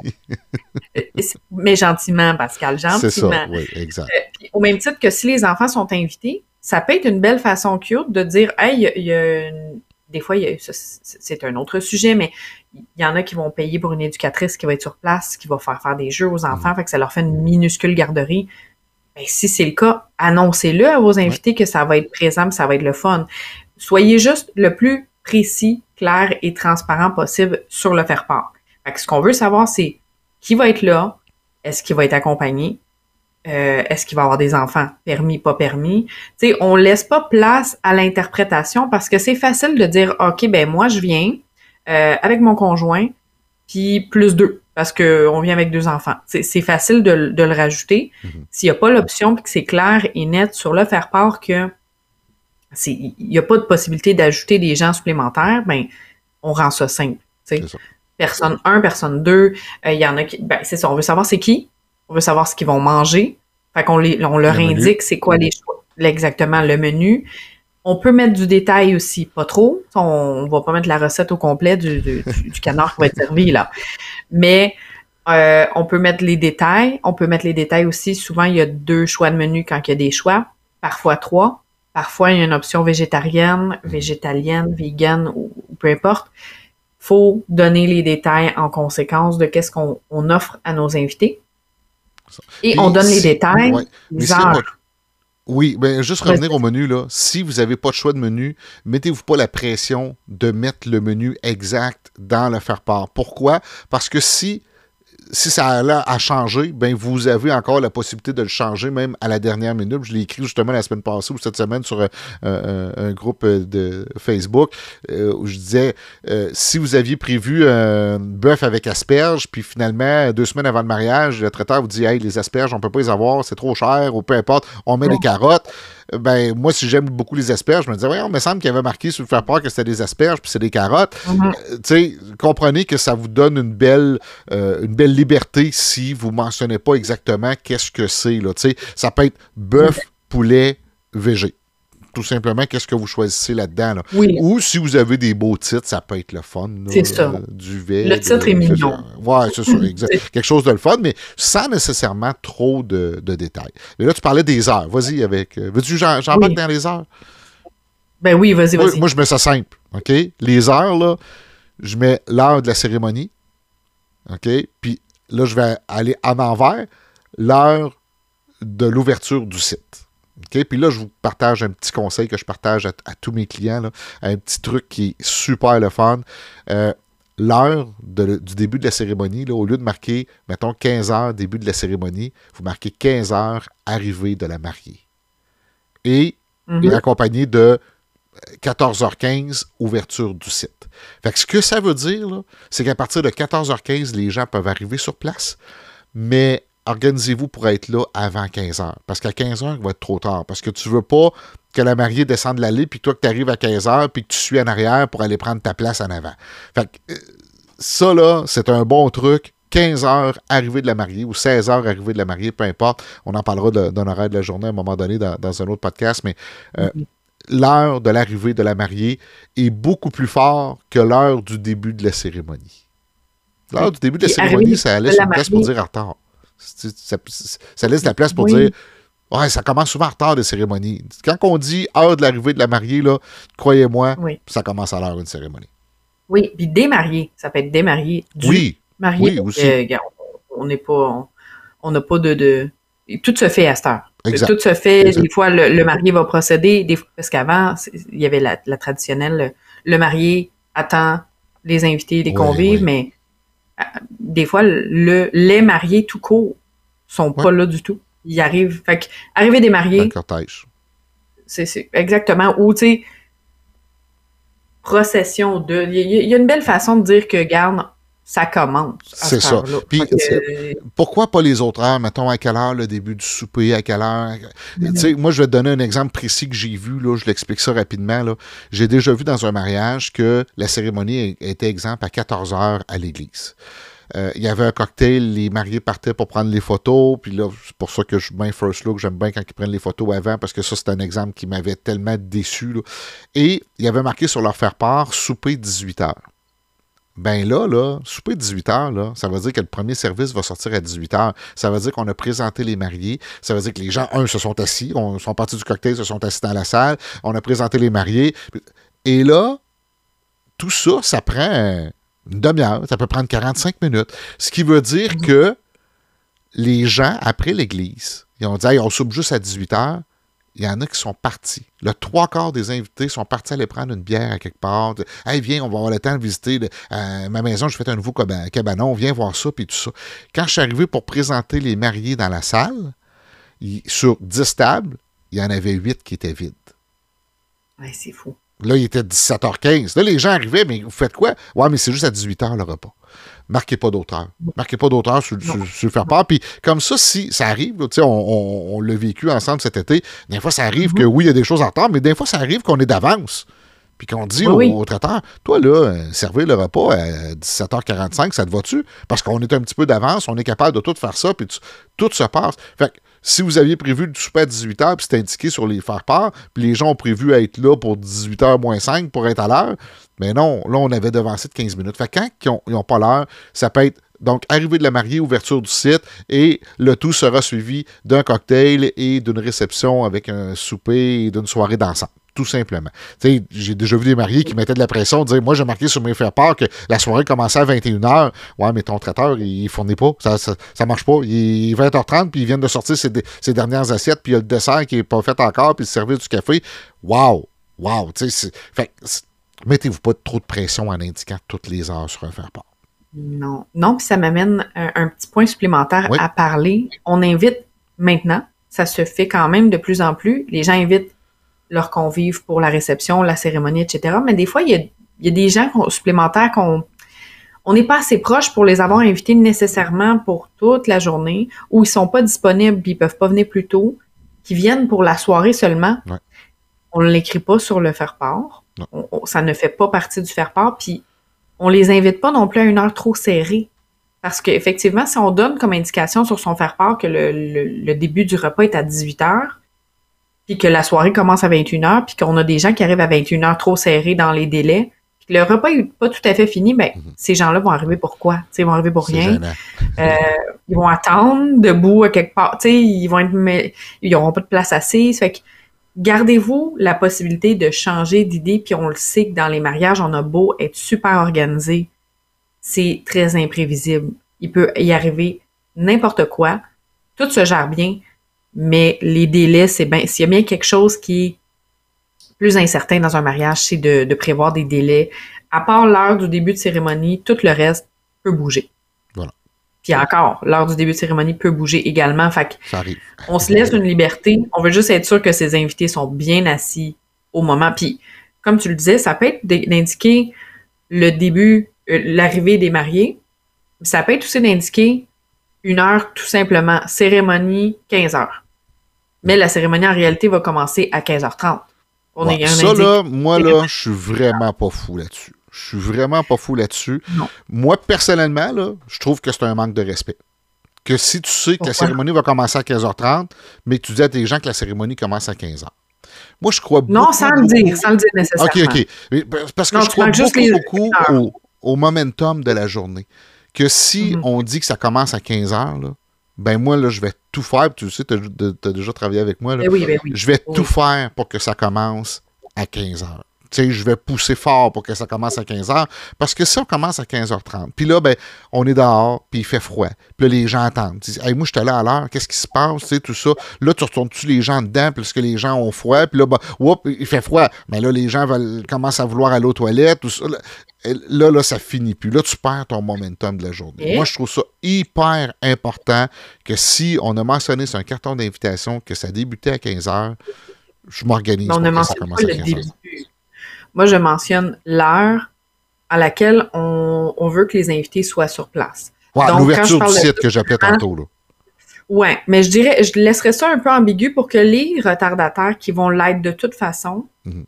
mais gentiment, Pascal, gentiment. C'est ça, oui, exact. Euh, au même titre que si les enfants sont invités, ça peut être une belle façon cute de dire, hey, il y a une des fois, c'est un autre sujet, mais il y en a qui vont payer pour une éducatrice qui va être sur place, qui va faire faire des jeux aux enfants, mm. fait que ça leur fait une minuscule garderie. Ben, si c'est le cas, annoncez-le à vos invités que ça va être présent, ça va être le fun. Soyez juste le plus précis, clair et transparent possible sur le faire-part. ce qu'on veut savoir, c'est qui va être là, est-ce qu'il va être accompagné, euh, est-ce qu'il va avoir des enfants permis, pas permis. Tu sais, on laisse pas place à l'interprétation parce que c'est facile de dire, OK, ben moi, je viens euh, avec mon conjoint, puis plus deux, parce qu'on vient avec deux enfants. C'est facile de, le rajouter. Mm-hmm. S'il n'y a pas l'option, puis que c'est clair et net sur le faire part que il n'y a pas de possibilité d'ajouter des gens supplémentaires, ben on rend ça simple. Personne 1, personne 2, euh, il y en a qui. Ben, c'est ça, on veut savoir c'est qui, on veut savoir ce qu'ils vont manger. Fait qu'on on leur indique c'est quoi les choix, exactement le menu. On peut mettre du détail aussi, pas trop. On, ne va pas mettre la recette au complet du, du, canard qui va être servi là. Mais euh, on peut mettre les détails. On peut mettre les détails aussi. Souvent, il y a deux choix de menu quand il y a des choix. Parfois trois. Parfois, il y a une option végétarienne, végétalienne, vegan ou, ou peu importe. Faut donner les détails en conséquence de qu'est-ce qu'on offre à nos invités. Et on donne les détails, les heures. Oui, ben juste revenir au menu, là. Si vous n'avez pas de choix de menu, mettez-vous pas la pression de mettre le menu exact dans le faire-part. Pourquoi? Parce que si si ça a à changer, ben vous avez encore la possibilité de le changer même à la dernière minute. Je l'ai écrit justement la semaine passée ou cette semaine sur euh, euh, un, groupe euh, de Facebook où je disais si vous aviez prévu un bœuf avec asperges, puis finalement, deux semaines avant le mariage, le traiteur vous dit Hey, les asperges, on peut pas les avoir, c'est trop cher, ou peu importe, on met des carottes ben moi, si j'aime beaucoup les asperges, je me disais, ouais, on me semble qu'il avait marqué sur le faire part que c'était des asperges, puis c'est des carottes. Mhm. Euh, tu sais, comprenez que ça vous donne une belle, euh, une belle liberté si vous mentionnez pas exactement qu'est-ce que c'est. Tu sais, ça peut être bœuf, poulet, végé tout simplement qu'est-ce que vous choisissez là-dedans. Ou si vous avez des beaux titres, ça peut être le fun. C'est ça. Euh, du. Le titre est mignon. Ouais, c'est ça, exact. Quelque chose de le fun, mais sans nécessairement trop de, détails. Et là, tu parlais des heures. Vas-y avec. Euh, veux-tu j'en oui. dans les heures? Ben oui, vas-y, vas-y. Moi, je mets ça simple. OK? Les heures, là, je mets l'heure de la cérémonie. OK? Puis là, je vais aller en envers l'heure de l'ouverture du site. Puis là, je vous partage un petit conseil que je partage à, tous mes clients, un petit truc qui est super le fun. Euh, l'heure du début de la cérémonie, là, au lieu de marquer, mettons, 15 heures début de la cérémonie, vous marquez 15 heures arrivée de la mariée. Et, mm accompagné de 14h15, ouverture du site. Fait que ce que ça veut dire, c'est qu'à partir de 14h15, les gens peuvent arriver sur place, mais organisez-vous pour être là avant 15 h Parce qu'à 15 h il va être trop tard. Parce que tu veux pas que la mariée descende l'allée, puis toi que tu arrives à 15 h puis que tu suis en arrière pour aller prendre ta place en avant. Fait que, euh, ça, là, c'est un bon truc. 15 heures arrivée de la mariée ou 16 heures arrivée de la mariée, peu importe. On en parlera d'un horaire de la journée à un moment donné dans, un autre podcast, mais euh, l'heure de l'arrivée de la mariée est beaucoup plus fort que l'heure du début de la cérémonie. L'heure du début de la cérémonie, ça laisse une place pour dire en retard. Ça, laisse la place pour dire Ouais, ça commence souvent en retard des cérémonies. Quand on dit heure de l'arrivée de la mariée, là, croyez-moi, ça commence à l'heure d'une cérémonie. Oui, puis démarié, ça peut être démarié. Du oui. Marié. Oui, aussi. Euh, on n'est pas. On n'a pas de, Tout se fait à cette heure. Tout se fait. Des fois, le, marié va procéder. Des, parce qu'avant, il y avait la, traditionnelle. Le marié attend les invités, les convives, mais des fois, le, les mariés tout court sont pas là du tout. Ils arrivent. Fait que, arriver des mariés. C'est exactement. Ou, tu sais, procession de. Il y, a une belle façon de dire que, garde, ça commence. C'est ça. Puis, pourquoi pas les autres heures? Mettons, à quelle heure le début du souper, à quelle heure? Moi, je vais te donner un exemple précis que j'ai vu, là, je l'explique ça rapidement. J'ai déjà vu dans un mariage que la cérémonie était exemple à 14 heures à l'église. Euh, il y avait un cocktail, les mariés partaient pour prendre les photos, puis là, c'est pour ça que je suis bien first look, j'aime bien quand ils prennent les photos avant, parce que ça, c'est un exemple qui m'avait tellement déçu. Et il y avait marqué sur leur faire-part, souper 18 heures. Ben là, là, souper 18 heures, là, ça veut dire que le premier service va sortir à 18 heures. Ça veut dire qu'on a présenté les mariés. Ça veut dire que les gens, un, se sont assis, on, sont partis du cocktail, se sont assis dans la salle. On a présenté les mariés. Et là, tout ça, ça prend une demi-heure. Ça peut prendre 45 minutes. Ce qui veut dire mhm. que les gens, après l'église, ils ont dit, on soupe juste à 18 heures il y en a qui sont partis. Le trois quarts des invités sont partis aller prendre une bière à quelque part. Hey, viens, on va avoir le temps de visiter euh, ma maison. Je fais un nouveau cabanon. Viens voir ça, puis tout ça. Quand je suis arrivé pour présenter les mariés dans la salle, sur 10 tables, il y en avait 8 qui étaient vides. Ouais, c'est fou. Là, il était 17h15. Là, les gens arrivaient, mais vous faites quoi? Ouais, mais c'est juste à 18h le repas marquez pas d'auteur. Marquez pas d'auteur sur, le faire part. Puis comme ça, si ça arrive, on, on, on l'a vécu ensemble cet été, des fois ça arrive que mhm. oui, il y a des choses en retard, mais des fois ça arrive qu'on est d'avance. Puis qu'on dit au, traiteur, toi là, euh, servez le repas à 17h45, ça te va-tu? Parce qu'on est un petit peu d'avance, on est capable de tout faire ça, puis tout se passe. Fait que si vous aviez prévu le souper à 18h, puis c'est indiqué sur les faire part, puis les gens ont prévu être là pour 18h moins 5 pour être à l'heure, mais non, là, on avait devancé de 15 minutes. Fait que quand ils n'ont pas l'heure, ça peut être donc, arrivée de la mariée, ouverture du site, et le tout sera suivi d'un cocktail et d'une réception avec un souper et d'une soirée d'ensemble tout simplement. J'ai déjà vu des mariés qui mettaient de la pression, dire Moi, j'ai marqué sur mes faire-part que la soirée commençait à 21h. Ouais, mais ton traiteur, il fournit pas. Ça, ça, marche pas. Il est 20h30, puis ils viennent de sortir ses, dernières assiettes, puis il y a le dessert qui n'est pas fait encore, puis le service du café. Waouh! Wow! Mettez-vous pas trop de pression en indiquant toutes les heures sur un faire-part. Non. Non, puis ça m'amène un, petit point supplémentaire à parler. On invite maintenant, ça se fait quand même de plus en plus. Les gens invitent leurs convives pour la réception, la cérémonie, etc. Mais des fois, il y a, des gens supplémentaires qu'on on n'est pas assez proche pour les avoir invités nécessairement pour toute la journée, ou ils sont pas disponibles, puis ils peuvent pas venir plus tôt, qui viennent pour la soirée seulement. On ne l'écrit pas sur le faire-part. Ça ne fait pas partie du faire-part, puis on les invite pas non plus à une heure trop serrée. Parce qu'effectivement, si on donne comme indication sur son faire-part que le, début du repas est à 18 h puis que la soirée commence à 21 h puis qu'on a des gens qui arrivent à 21 h trop serrés dans les délais, puis que le repas n'est pas tout à fait fini, ben, mhm. ces gens-là vont arriver pour quoi? ils vont arriver pour rien. Euh, ils vont attendre debout à quelque part. ils vont être, ils n'auront pas de place assise. Fait que, gardez-vous la possibilité de changer d'idée, puis on le sait que dans les mariages, on a beau être super organisé, c'est très imprévisible. Il peut y arriver n'importe quoi. Tout se gère bien, mais les délais, c'est bien. S'il y a bien quelque chose qui est plus incertain dans un mariage, c'est de, prévoir des délais. À part l'heure du début de cérémonie, tout le reste peut bouger. Puis encore, l'heure du début de cérémonie peut bouger également. Fait Ça arrive. On se laisse une liberté. On veut juste être sûr que ces invités sont bien assis au moment. Puis, comme tu le disais, ça peut être d'indiquer le début euh, l'arrivée des mariés. Ça peut être aussi d'indiquer une heure tout simplement, cérémonie 15 heures. Mais la cérémonie en réalité va commencer à 15h30. On est ça là, moi là, je suis vraiment pas fou là-dessus. Je suis vraiment pas fou là-dessus. Moi, personnellement, là, je trouve que c'est un manque de respect. Que si tu sais que la cérémonie va commencer à 15h30, mais que tu dis à tes gens que la cérémonie commence à 15h. Moi, je crois beaucoup. Non, sans le dire, sans le dire nécessairement. OK, OK. parce que je crois beaucoup, beaucoup au momentum de la journée. Que si mhm. on dit que ça commence à 15 heures, ben moi, là, je vais tout faire. Tu sais, tu as, déjà travaillé avec moi. Ben ben je vais tout faire pour que ça commence à 15 heures sais, je vais pousser fort pour que ça commence à 15h. Parce que si on commence à 15h30, puis là, ben, on est dehors, puis il fait froid. Puis là, les gens attendent. Ils disent, hey, moi, je suis là à l'heure, qu'est-ce qui se passe, tu sais, tout ça. Là, tu retournes-tu les gens dedans, parce que les gens ont froid, puis là, ben, il fait froid. Mais là, les gens veulent, commencent à vouloir aller aux toilettes, tout ça. Là, là, ça finit plus. Là, tu perds ton momentum de la journée. Moi, je trouve ça hyper important que si on a mentionné sur un carton d'invitation que ça débutait à 15 h je m'organise pour que ça commence à 15 h moi, je mentionne l'heure à laquelle on, veut que les invités soient sur place. l'ouverture du site que j'appelais tantôt. Là. Oui, mais je dirais, je laisserais ça un peu ambigu pour que les retardataires qui vont l'être de toute façon mhm.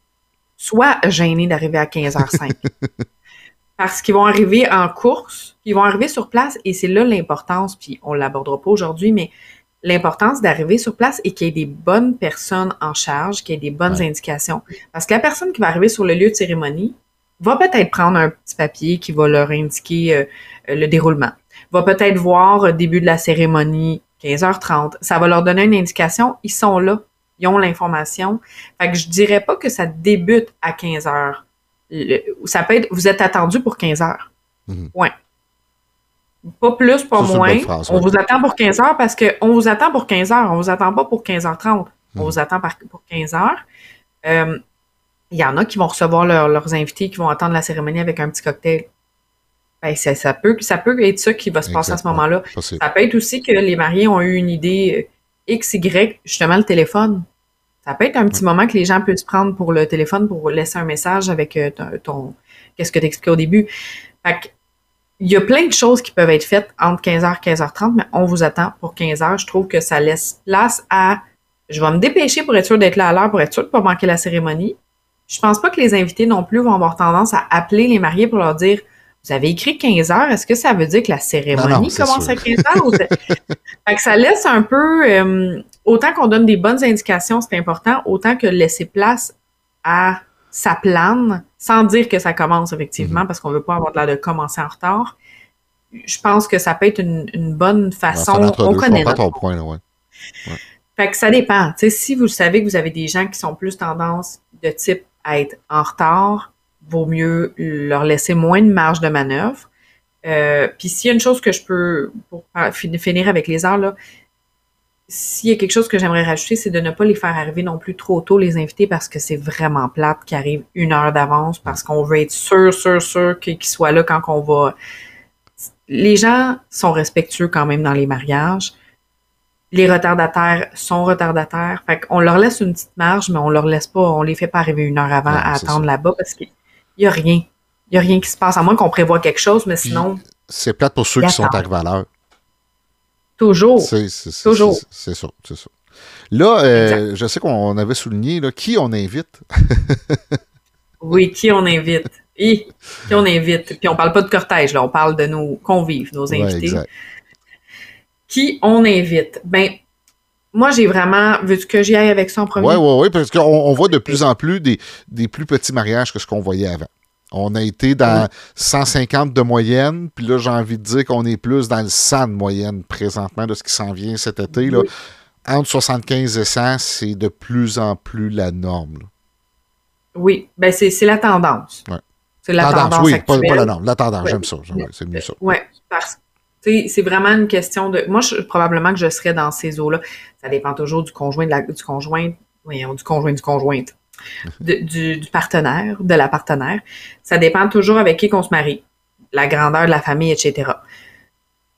soient gênés d'arriver à 15h05. Parce qu'ils vont arriver en course, ils vont arriver sur place et c'est là l'importance, puis on ne l'abordera pas aujourd'hui, mais l'importance d'arriver sur place et qu'il y ait des bonnes personnes en charge, qu'il y ait des bonnes indications. Parce que la personne qui va arriver sur le lieu de cérémonie va peut-être prendre un petit papier qui va leur indiquer euh, le déroulement. Va peut-être voir au début de la cérémonie 15h30. Ça va leur donner une indication. Ils sont là. Ils ont l'information. Fait que je dirais pas que ça débute à 15h. ça peut être, vous êtes attendu pour 15h. Mm-hmm. Ouais. Pas plus, pas moins. on vous attend pour 15 heures parce qu'on vous attend pour 15 heures. On vous attend pas pour 15h30. On hmm. vous attend pour 15 heures. Euh, il y en a qui vont recevoir leurs invités, qui vont attendre la cérémonie avec un petit cocktail. Ben, ça, peut, ça peut être ça qui va se passer à ce moment-là. Ça peut être aussi que les mariés ont eu une idée euh, X, Y, justement le téléphone. Ça peut être un petit moment que les gens peuvent prendre pour le téléphone pour laisser un message avec euh, ton, qu'est-ce que tu expliqué au début. Fait que il y a plein de choses qui peuvent être faites entre 15h et 15h30, mais on vous attend pour 15h. Je trouve que ça laisse place à je vais me dépêcher pour être sûr d'être là à l'heure, pour être sûr de ne pas manquer la cérémonie. Je pense pas que les invités non plus vont avoir tendance à appeler les mariés pour leur dire Vous avez écrit 15 heures, est-ce que ça veut dire que la cérémonie commence à 15 heures? fait que ça laisse un peu euh, autant qu'on donne des bonnes indications, c'est important, autant que laisser place à sa plane sans dire que ça commence effectivement, mhm. parce qu'on veut pas avoir de l'air de commencer en retard. Je pense que ça peut être une, bonne façon. on connaît ton point, ouais. Fait que ça dépend. si vous savez que vous avez des gens qui sont plus tendance de type être en retard, vaut mieux leur laisser moins de marge de manœuvre. Euh, puis s'il y a une chose que je peux, pour finir avec les heures, là, s'il y a quelque chose que j'aimerais rajouter, c'est de ne pas les faire arriver non plus trop tôt, les invités, parce que c'est vraiment plate qu'ils arrivent une heure d'avance, parce qu'on veut être sûr, sûr, sûr qu'ils soient là quand on va. Les gens sont respectueux quand même dans les mariages. Les retardataires sont retardataires. Fait qu'on leur laisse une petite marge, mais on leur laisse pas, on les fait pas arriver une heure avant à attendre là-bas parce qu'il y a rien. Il y a rien qui se passe, à moins qu'on prévoit quelque chose, mais sinon. C'est plate pour ceux qui sont arrivés à l'heure. Toujours. C'est Toujours. C'est ça, c'est ça. Là, euh, je sais qu'on avait souligné là, qui on invite? oui, qui on invite? qui on invite? Puis on parle pas de cortège, là, on parle de nos convives, nos invités. Qui on invite? Ben, moi, j'ai vraiment. Veux-tu que j'y aille avec ça en premier? Oui, oui, oui, parce qu'on voit de plus en plus des, des plus petits mariages que ce qu'on voyait avant. On a été dans 150 de moyenne, puis là, j'ai envie de dire qu'on est plus dans le 100 de moyenne présentement de ce qui s'en vient cet été. Là. Entre 75 et 100, c'est de plus en plus la norme. Oui, ben c'est la tendance. C'est la tendance, oui, pas, la norme, la tendance, j'aime ça, c'est mieux ça. Oui, parce que c'est vraiment une question de. Moi, je, probablement que je serais dans ces eaux-là. Ça dépend toujours du conjoint, de la, du conjoint, voyons, du conjoint, du conjointe du, partenaire, de la partenaire. Ça dépend toujours avec qui qu'on se marie, la grandeur de la famille, etc.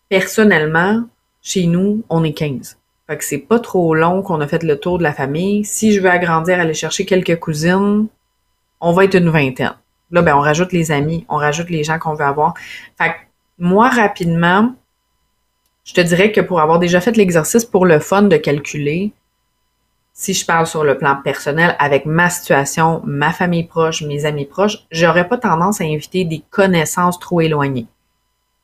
Personnellement, chez nous, on est 15. Fait que c'est pas trop long qu'on a fait le tour de la famille. Si je veux agrandir, aller chercher quelques cousines, on va être une vingtaine. Là, ben, on rajoute les amis, on rajoute les gens qu'on veut avoir. Fait que moi, rapidement, je te dirais que pour avoir déjà fait l'exercice pour le fun de calculer, si je parle sur le plan personnel, avec ma situation, ma famille proche, mes amis proches, j'aurais pas tendance à inviter des connaissances trop éloignées.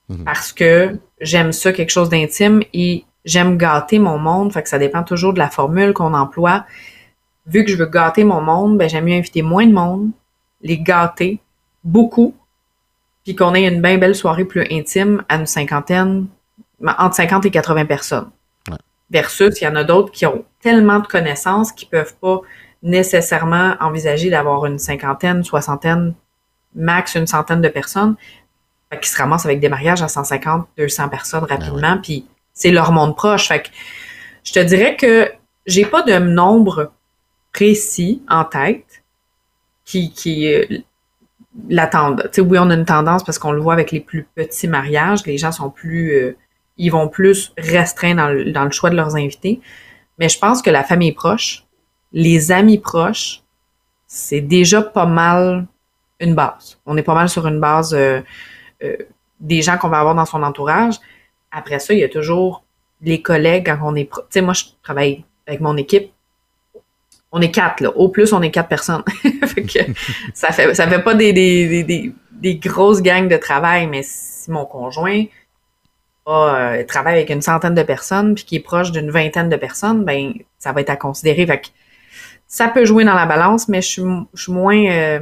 Mhm. Parce que j'aime ça, quelque chose d'intime, et j'aime gâter mon monde, fait que ça dépend toujours de la formule qu'on emploie. Vu que je veux gâter mon monde, ben j'aime mieux inviter moins de monde, les gâter beaucoup, puis qu'on ait une bien belle soirée plus intime à une cinquantaine, entre 50 et 80 personnes. Versus, il y en a d'autres qui ont tellement de connaissances qu'ils peuvent pas nécessairement envisager d'avoir une cinquantaine, soixantaine, max une centaine de personnes, qui se ramassent avec des mariages à 150, 200 personnes ben rapidement, puis c'est leur monde proche. Fait que je te dirais que j'ai pas de nombre précis en tête qui, qui euh, l'attendent. Tu sais, oui, on a une tendance parce qu'on le voit avec les plus petits mariages, les gens sont plus euh, ils vont plus restreindre dans le, dans le choix de leurs invités. Mais je pense que la famille proche, les amis proches, c'est déjà pas mal une base. On est pas mal sur une base euh, euh, des gens qu'on va avoir dans son entourage. Après ça, il y a toujours les collègues quand on est... Tu sais, moi, je travaille avec mon équipe. On est quatre, là. Au plus, on est quatre personnes. fait que ça fait ça fait pas des, des, des, des grosses gangs de travail, mais si mon conjoint euh, travaille avec une centaine de personnes puis qui est proche d'une vingtaine de personnes, ben ça va être à considérer. Fait ça peut jouer dans la balance, mais je suis, moins euh,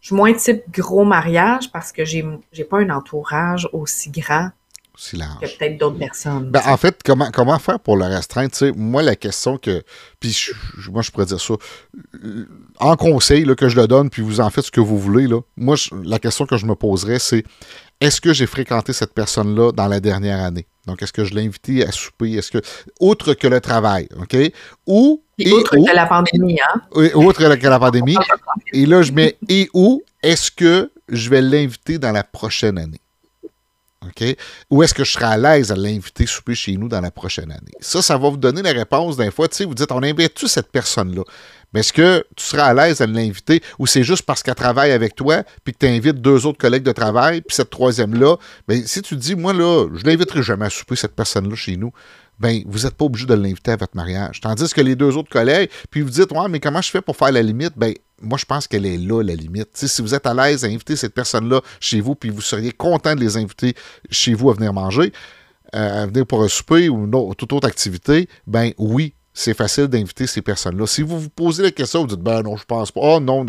je suis moins type gros mariage parce que j'ai j'ai pas un entourage aussi grand que peut-être d'autres personnes. Ben, en fait, comment, comment faire pour le restreindre? moi, la question que. Puis moi, je pourrais dire ça. En conseil, là, que je le donne, puis vous en faites ce que vous voulez. Là, moi, la question que je me poserais, c'est est-ce que j'ai fréquenté cette personne-là dans la dernière année? Donc, est-ce que je l'ai invité à souper? Est-ce que. Outre que le travail, OK? Ou. Et, outre que la pandémie, hein? Oui, outre que la pandémie. et là, je mets et où est-ce que je vais l'inviter dans la prochaine année? OK? Ou est-ce que je serai à l'aise à l'inviter souper chez nous dans la prochaine année? Ça, ça va vous donner la réponse d'un fois. Tu sais, vous dites, on invite-tu cette personne-là? Mais est-ce que tu seras à l'aise à l'inviter ou c'est juste parce qu'elle travaille avec toi puis que tu invites deux autres collègues de travail puis cette troisième-là? Ben, si tu dis, moi, là, je l'inviterai jamais à souper cette personne-là chez nous, ben vous n'êtes pas obligé de l'inviter à votre mariage. Tandis que les deux autres collègues, puis vous dites, ouais, mais comment je fais pour faire la limite? Ben, moi, je pense qu'elle est là, la limite. si vous êtes à l'aise à inviter cette personne-là chez vous, puis vous seriez content de les inviter chez vous à venir manger, euh, à venir pour un souper ou toute autre activité, ben oui, c'est facile d'inviter ces personnes-là. Si vous vous posez la question, vous dites, ben non, je pense pas, oh non,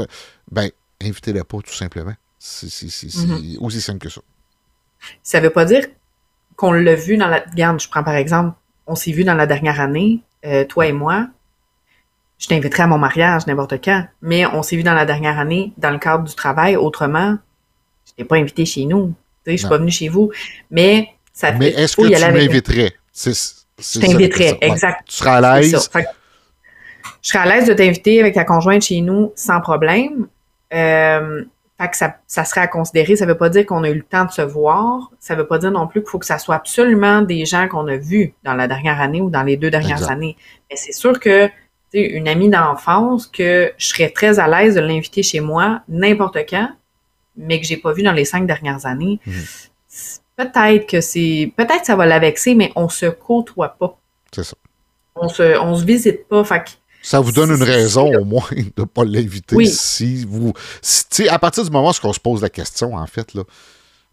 ben invitez-les pas, tout simplement. C'est mm-hmm. aussi simple que ça. Ça veut pas dire qu'on l'a vu dans la. Garde, je prends par exemple, on s'est vu dans la dernière année, euh, toi et moi, je t'inviterai à mon mariage n'importe quand. Mais on s'est vu dans la dernière année, dans le cadre du travail. Autrement, je t'ai pas invité chez nous. Je suis pas venue chez vous. Mais ça Mais est-ce que tu m'inviterais? Je t'inviterais, exact. Tu seras à l'aise? Je serais à l'aise de t'inviter avec ta conjointe chez nous sans problème. Euh, fait que ça, ça, serait à considérer. Ça veut pas dire qu'on a eu le temps de se voir. Ça veut pas dire non plus qu'il faut que ça soit absolument des gens qu'on a vus dans la dernière année ou dans les deux dernières années. Mais c'est sûr que une amie d'enfance que je serais très à l'aise de l'inviter chez moi n'importe quand, mais que j'ai pas vu dans les cinq dernières années. Mhm. Peut-être que c'est. Peut-être que ça va la vexer, mais on se côtoie pas. C'est ça. On se, on se visite pas. Fait ça vous donne une raison au moins de ne pas l'inviter oui. si vous. Si, à partir du moment où on se pose la question, en fait, là,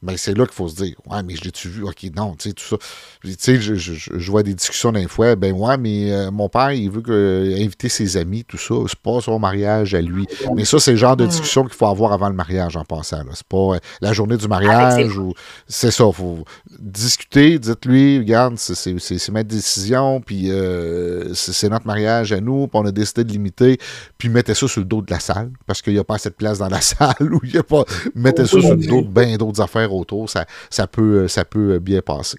ben c'est là qu'il faut se dire Ouais, mais je l'ai-tu vu? OK, non, tu sais, tout ça. Tu sais, je, je, je, vois des discussions d'un fois, ben ouais, mais euh, mon père, il veut que, euh, inviter ses amis, tout ça. C'est pas son mariage à lui. Mais ça, c'est le genre de hmm. discussion qu'il faut avoir avant le mariage en passant. C'est pas euh, la journée du mariage ou. C'est ça, faut discuter, dites-lui, regarde, c'est ma décision, puis c'est notre mariage à nous, puis on a décidé de limiter, puis mettez ça sur le dos de la salle, parce qu'il n'y a pas assez de place dans la salle, ou il n'y a pas. Mettez ça sur le dos de bien d'autres affaires autour, ça, peut, ça peut bien passer.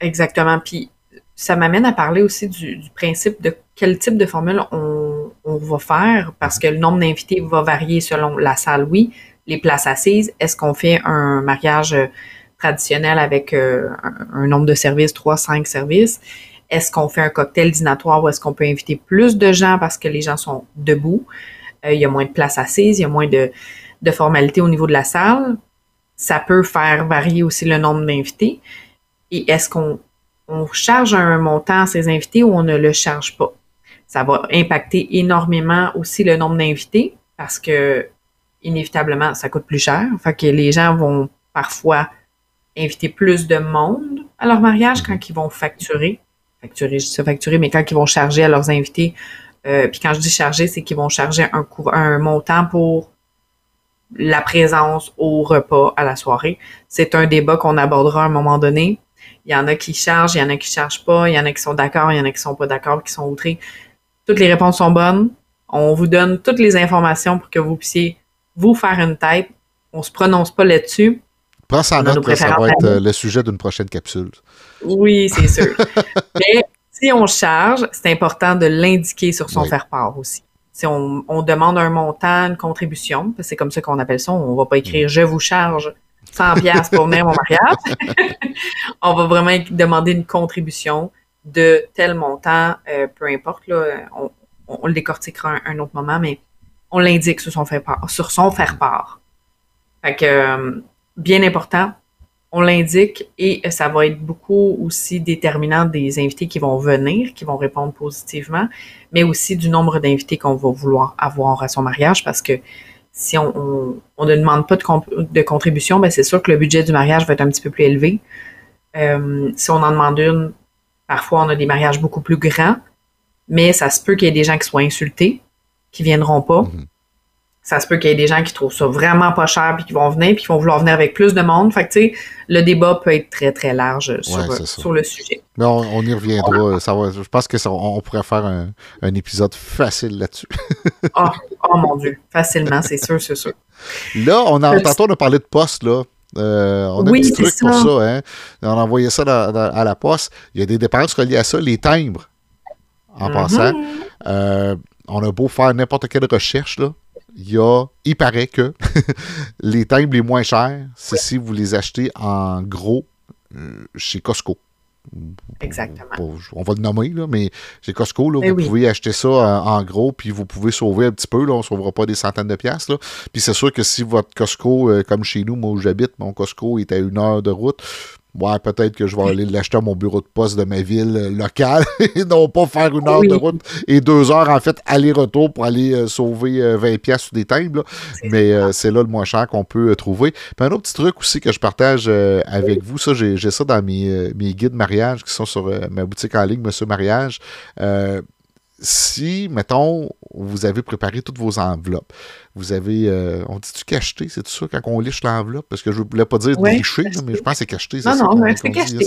Exactement. Puis ça m'amène à parler aussi du, principe de quel type de formule on, va faire, parce que le nombre d'invités va varier selon la salle, oui. Les places assises, est-ce qu'on fait un mariage euh, traditionnel avec euh, un, nombre de services, trois, cinq services? Est-ce qu'on fait un cocktail dînatoire ou est-ce qu'on peut inviter plus de gens parce que les gens sont debout? Euh, il y a moins de places assises, il y a moins de formalités au niveau de la salle ça peut faire varier aussi le nombre d'invités. Et est-ce qu'on charge un montant à ces invités ou on ne le charge pas? Ça va impacter énormément aussi le nombre d'invités parce que inévitablement, ça coûte plus cher. Fait que les gens vont parfois inviter plus de monde à leur mariage quand ils vont facturer. Facturer, je dis facturer, mais quand ils vont charger à leurs invités. Euh, puis quand je dis charger, c'est qu'ils vont charger un, un montant pour la présence au repas, à la soirée. C'est un débat qu'on abordera à un moment donné. Il y en a qui chargent, il y en a qui chargent pas, il y en a qui sont d'accord, il y en a qui sont pas d'accord, qui sont outrés. Toutes les réponses sont bonnes. On vous donne toutes les informations pour que vous puissiez vous faire une tête. On se prononce pas là-dessus. Prends ça en note, ça va être euh, le sujet d'une prochaine capsule. Oui, c'est sûr. Mais si on charge, c'est important de l'indiquer sur son faire-part aussi si on, demande un montant, une contribution, c'est comme ça qu'on appelle ça, on va pas écrire je vous charge 100 pièces pour venir à mon mariage. on va vraiment demander une contribution de tel montant, euh, peu importe, là, on, le décortiquera un, autre moment, mais on l'indique sur son faire part. Sur son faire part. Fait que, euh, bien important, on l'indique et ça va être beaucoup aussi déterminant des invités qui vont venir, qui vont répondre positivement, mais aussi du nombre d'invités qu'on va vouloir avoir à son mariage parce que si on, ne demande pas de, contribution, ben c'est sûr que le budget du mariage va être un petit peu plus élevé. Euh, si on en demande une, parfois on a des mariages beaucoup plus grands, mais ça se peut qu'il y ait des gens qui soient insultés, qui viendront pas. Mm-hmm ça se peut qu'il y ait des gens qui trouvent ça vraiment pas cher puis qui vont venir puis qui vont vouloir venir avec plus de monde. Fait que, tu sais, le débat peut être très, très large sur, le sujet. Mais on, y reviendra. Ça va, je pense qu'on pourrait faire un, épisode facile là-dessus. oh, oh, mon Dieu, facilement, c'est sûr, c'est sûr. Là, on a, tantôt, on a parlé de poste, là. Euh, on a oui, un petit truc pour ça. Hein? On a envoyé ça à la poste. Il y a des dépenses reliées à ça, les timbres, en mm-hmm. passant. Euh, on a beau faire n'importe quelle recherche, là il y a, il paraît que les timbres les moins chers, c'est si vous les achetez en gros euh, chez Costco. Exactement. on va le nommer, là, mais chez Costco, là, vous pouvez acheter ça en, gros, puis vous pouvez sauver un petit peu. Là, on ne sauvera pas des centaines de piastres. Puis c'est sûr que si votre Costco, euh, comme chez nous, moi où j'habite, mon Costco est à une heure de route, ouais, peut-être que je vais aller l'acheter à mon bureau de poste de ma ville euh, locale et non pas faire une heure de route et deux heures, en fait, aller-retour pour aller euh, sauver 20 euh, pièces sur des tables. Mais c'est là le moins cher qu'on peut trouver. Puis un autre petit truc aussi que je partage avec vous, ça, j'ai ça dans mes, mes guides mariage qui sont sur ma boutique en ligne, Monsieur Mariage si, mettons, vous avez préparé toutes vos enveloppes, vous avez, euh, on dit-tu cacheté, c'est tout ça, quand on liche l'enveloppe? Parce que je ne voulais pas dire ouais, mais je pense que c'est cacheté. Non, non, c'est cacheté.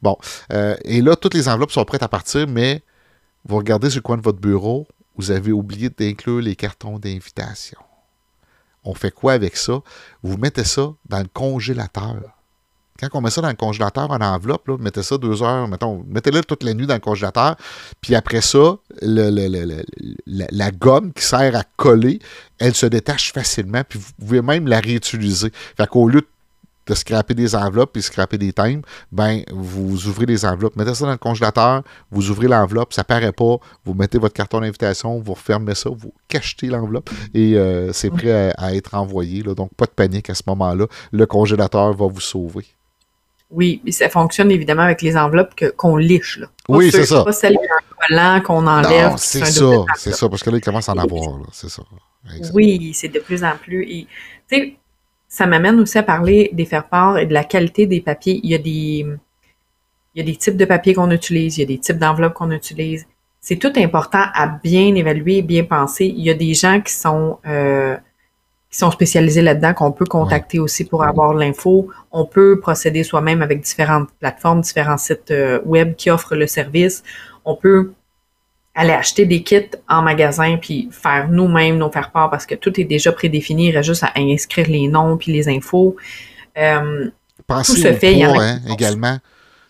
Bon, euh, et là, toutes les enveloppes sont prêtes à partir, mais vous regardez sur le coin de votre bureau, vous avez oublié d'inclure les cartons d'invitation. On fait quoi avec ça? Vous mettez ça dans le congélateur. Quand on met ça dans le congélateur en enveloppe, mettez ça deux heures, mettons, mettez-le toute la nuit dans le congélateur, puis après ça, la, gomme qui sert à coller, elle se détache facilement, puis vous pouvez même la réutiliser. Fait qu'au lieu de scraper des enveloppes et scraper des timbres, ben, vous ouvrez les enveloppes, mettez ça dans le congélateur, vous ouvrez l'enveloppe, ça paraît pas, vous mettez votre carton d'invitation, vous refermez ça, vous cachetez l'enveloppe et euh, c'est prêt à, être envoyé. Donc, pas de panique à ce moment-là. Le congélateur va vous sauver. Oui, mais ça fonctionne évidemment avec les enveloppes qu'on liche. Là. oui, c'est ça. Pas celle collant qu'on enlève. c'est ça, c'est ça, parce que là, il commence à en avoir. C'est ça. Oui, c'est de plus en plus. Tu sais, ça m'amène aussi à parler des faire-part et de la qualité des papiers. Il y a des, il y a des types de papiers qu'on utilise, il y a des types d'enveloppes qu'on utilise. C'est tout important à bien évaluer, bien penser. Il y a des gens qui sont euh, qui sont spécialisés là-dedans, qu'on peut contacter aussi pour avoir l'info. On peut procéder soi-même avec différentes plateformes, différents sites euh, web qui offrent le service. On peut aller acheter des kits en magasin puis faire nous-mêmes nos faire-part parce que tout est déjà prédéfini, il reste juste à inscrire les noms puis les infos. Euh, pensez au fait, hein, également.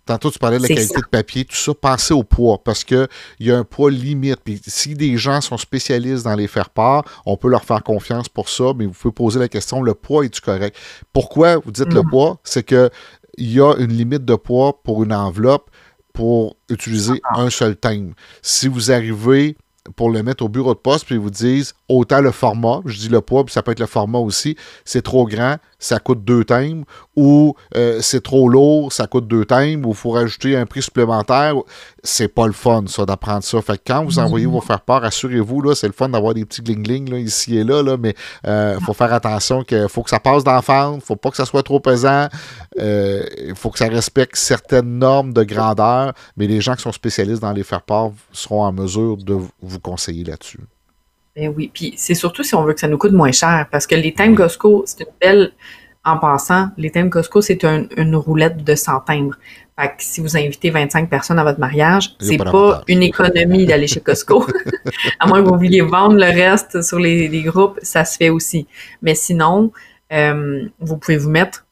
Tantôt, tu parlais de la qualité de papier, tout ça, pensez au poids, parce qu'il y a un poids limite. Puis si des gens sont spécialistes dans les faire-part, on peut leur faire confiance pour ça, mais vous pouvez poser la question, le poids est-tu correct? Pourquoi vous dites le mm. poids? C'est qu'il y a une limite de poids pour une enveloppe pour utiliser ah. un seul thème. Si vous arrivez pour le mettre au bureau de poste, puis ils vous disent autant le format, je dis le poids, puis ça peut être le format aussi, c'est trop grand, ça coûte deux timbres, ou euh, c'est trop lourd, ça coûte deux timbres, ou il faut rajouter un prix supplémentaire. C'est pas le fun, ça, d'apprendre ça. Fait que quand vous envoyez vos faire part, assurez-vous, là, c'est le fun d'avoir des petits gling-gling là, ici et là, là mais il euh, faut faire attention qu'il faut que ça passe dans la faut pas que ça soit trop pesant, euh, il faut que ça respecte certaines normes de grandeur, mais les gens qui sont spécialistes dans les faire part seront en mesure de vous conseiller là-dessus. Ben oui, puis c'est surtout si on veut que ça nous coûte moins cher, parce que les thèmes Costco, c'est une belle, en passant, les thèmes Costco, c'est une roulette de 100 timbres. Fait que si vous invitez 25 personnes à votre mariage, c'est pas, une économie d'aller chez Costco. à moins que vous vouliez vendre le reste sur les, groupes, ça se fait aussi. Mais sinon, euh, vous pouvez vous mettre,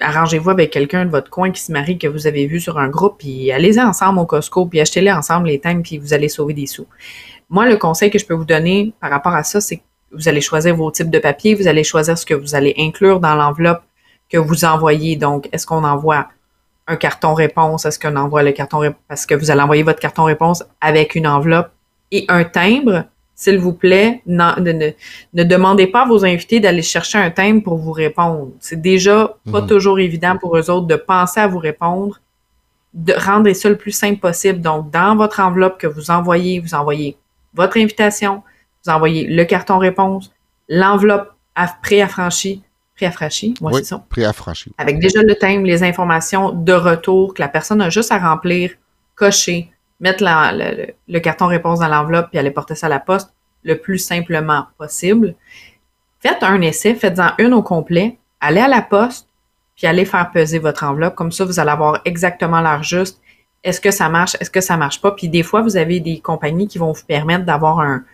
arrangez-vous avec quelqu'un de votre coin qui se marie que vous avez vu sur un groupe, puis allez-y ensemble au Costco, puis achetez-les ensemble les thèmes, puis vous allez sauver des sous. Moi, le conseil que je peux vous donner par rapport à ça, c'est que vous allez choisir vos types de papier, vous allez choisir ce que vous allez inclure dans l'enveloppe que vous envoyez. Donc, est-ce qu'on envoie un carton réponse? Est-ce qu'on envoie le carton réponse? Parce que vous allez envoyer votre carton réponse avec une enveloppe et un timbre. S'il vous plaît, ne, demandez pas à vos invités d'aller chercher un timbre pour vous répondre. C'est déjà pas mhm. toujours évident pour eux autres de penser à vous répondre, de rendre ça le plus simple possible. Donc, dans votre enveloppe que vous envoyez, vous envoyez votre invitation, vous envoyez le carton réponse, l'enveloppe préaffranchie, préaffranchie, oui, c'est ça. Préaffranchie. Avec déjà le thème, les informations de retour que la personne a juste à remplir, cocher, mettre le, carton réponse dans l'enveloppe puis aller porter ça à la poste le plus simplement possible. Faites un essai, faites-en une au complet, allez à la poste, puis allez faire peser votre enveloppe. Comme ça, vous allez avoir exactement l'heure juste est-ce que ça marche, est-ce que ça marche pas? Puis des fois, vous avez des compagnies qui vont vous permettre d'avoir un,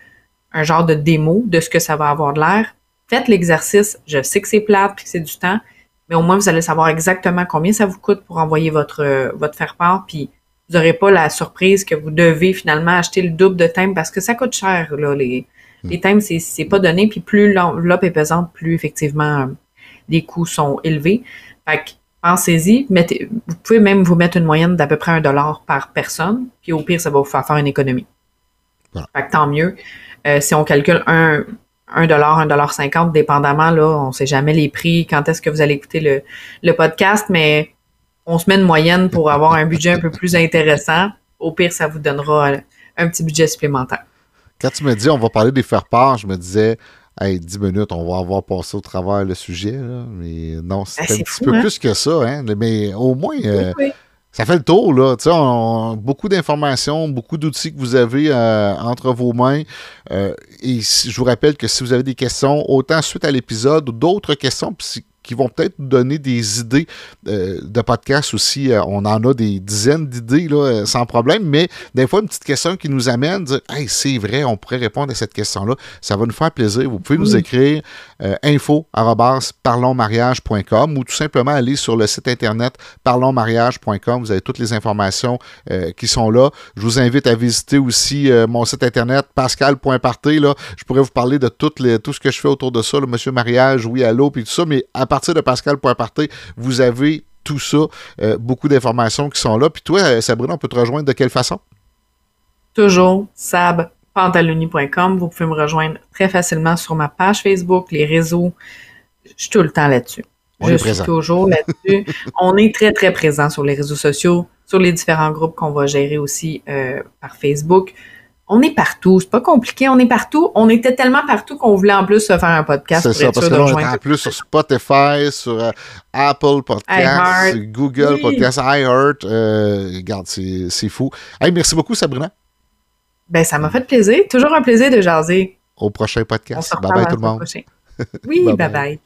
genre de démo de ce que ça va avoir de l'air. Faites l'exercice. Je sais que c'est plate puis que c'est du temps, mais au moins vous allez savoir exactement combien ça vous coûte pour envoyer votre, votre faire-part. Puis vous n'aurez pas la surprise que vous devez finalement acheter le double de thème parce que ça coûte cher, là. Les, hmm. les thèmes, c'est, c'est pas donné. Puis plus l'enveloppe est pesante, plus effectivement les coûts sont élevés. Fait que Pensez-y, mettez, vous pouvez même vous mettre une moyenne d'à peu près un dollar par personne, puis au pire, ça va vous faire faire une économie. Fait que tant mieux. Euh, si on calcule un, un dollar, un dollar cinquante, dépendamment, là, on sait jamais les prix, quand est-ce que vous allez écouter le, le podcast, mais on se met une moyenne pour avoir un budget un peu plus intéressant. Au pire, ça vous donnera un petit budget supplémentaire. Quand tu me dis on va parler des faire-part, je me disais, hey, 10 minutes, on va avoir passé au travers le sujet. Mais non, c'est ben, un petit peu hein? plus que ça. Hein? Mais au moins, euh, ça fait le tour. Là. beaucoup d'informations, beaucoup d'outils que vous avez euh, entre vos mains. Euh, et je vous rappelle que si vous avez des questions, autant suite à l'épisode ou d'autres questions qui vont peut-être nous donner des idées de podcasts aussi. on en a des dizaines d'idées là, sans problème, mais des fois, une petite question qui nous amène, dire Hey, c'est vrai, on pourrait répondre à cette question-là. Ça va nous faire plaisir. Vous pouvez nous écrire info parlonsmariage.com ou tout simplement aller sur le site internet parlonsmariage.com. Vous avez toutes les informations qui sont là. Je vous invite à visiter aussi mon site internet pascal.parté. Là, je pourrais vous parler de tout, les, tout ce que je fais autour de ça, le monsieur mariage, oui, allô, puis tout ça, mais à partir de pascal.parté, vous avez tout ça, euh, beaucoup d'informations qui sont là. Puis toi, euh, Sabrina, on peut te rejoindre de quelle façon? Toujours sabpantaloni.com. Vous pouvez me rejoindre très facilement sur ma page Facebook, les réseaux. Je suis tout le temps là-dessus. je suis toujours là-dessus. on est très, très présent sur les réseaux sociaux, sur les différents groupes qu'on va gérer aussi euh, par Facebook on est partout. C'est pas compliqué. On est partout. On était tellement partout qu'on voulait en plus se faire un podcast. C'est ça, parce que là, on est en plus sur Spotify, sur euh, Apple Podcasts, Google Podcasts, iHeart. Euh, regarde, c'est fou. Hey, merci beaucoup, Sabrina. Ben, ça m'a fait plaisir. Toujours un plaisir de jaser. Au prochain podcast. Bye bye tout le monde. Oui, bye bye.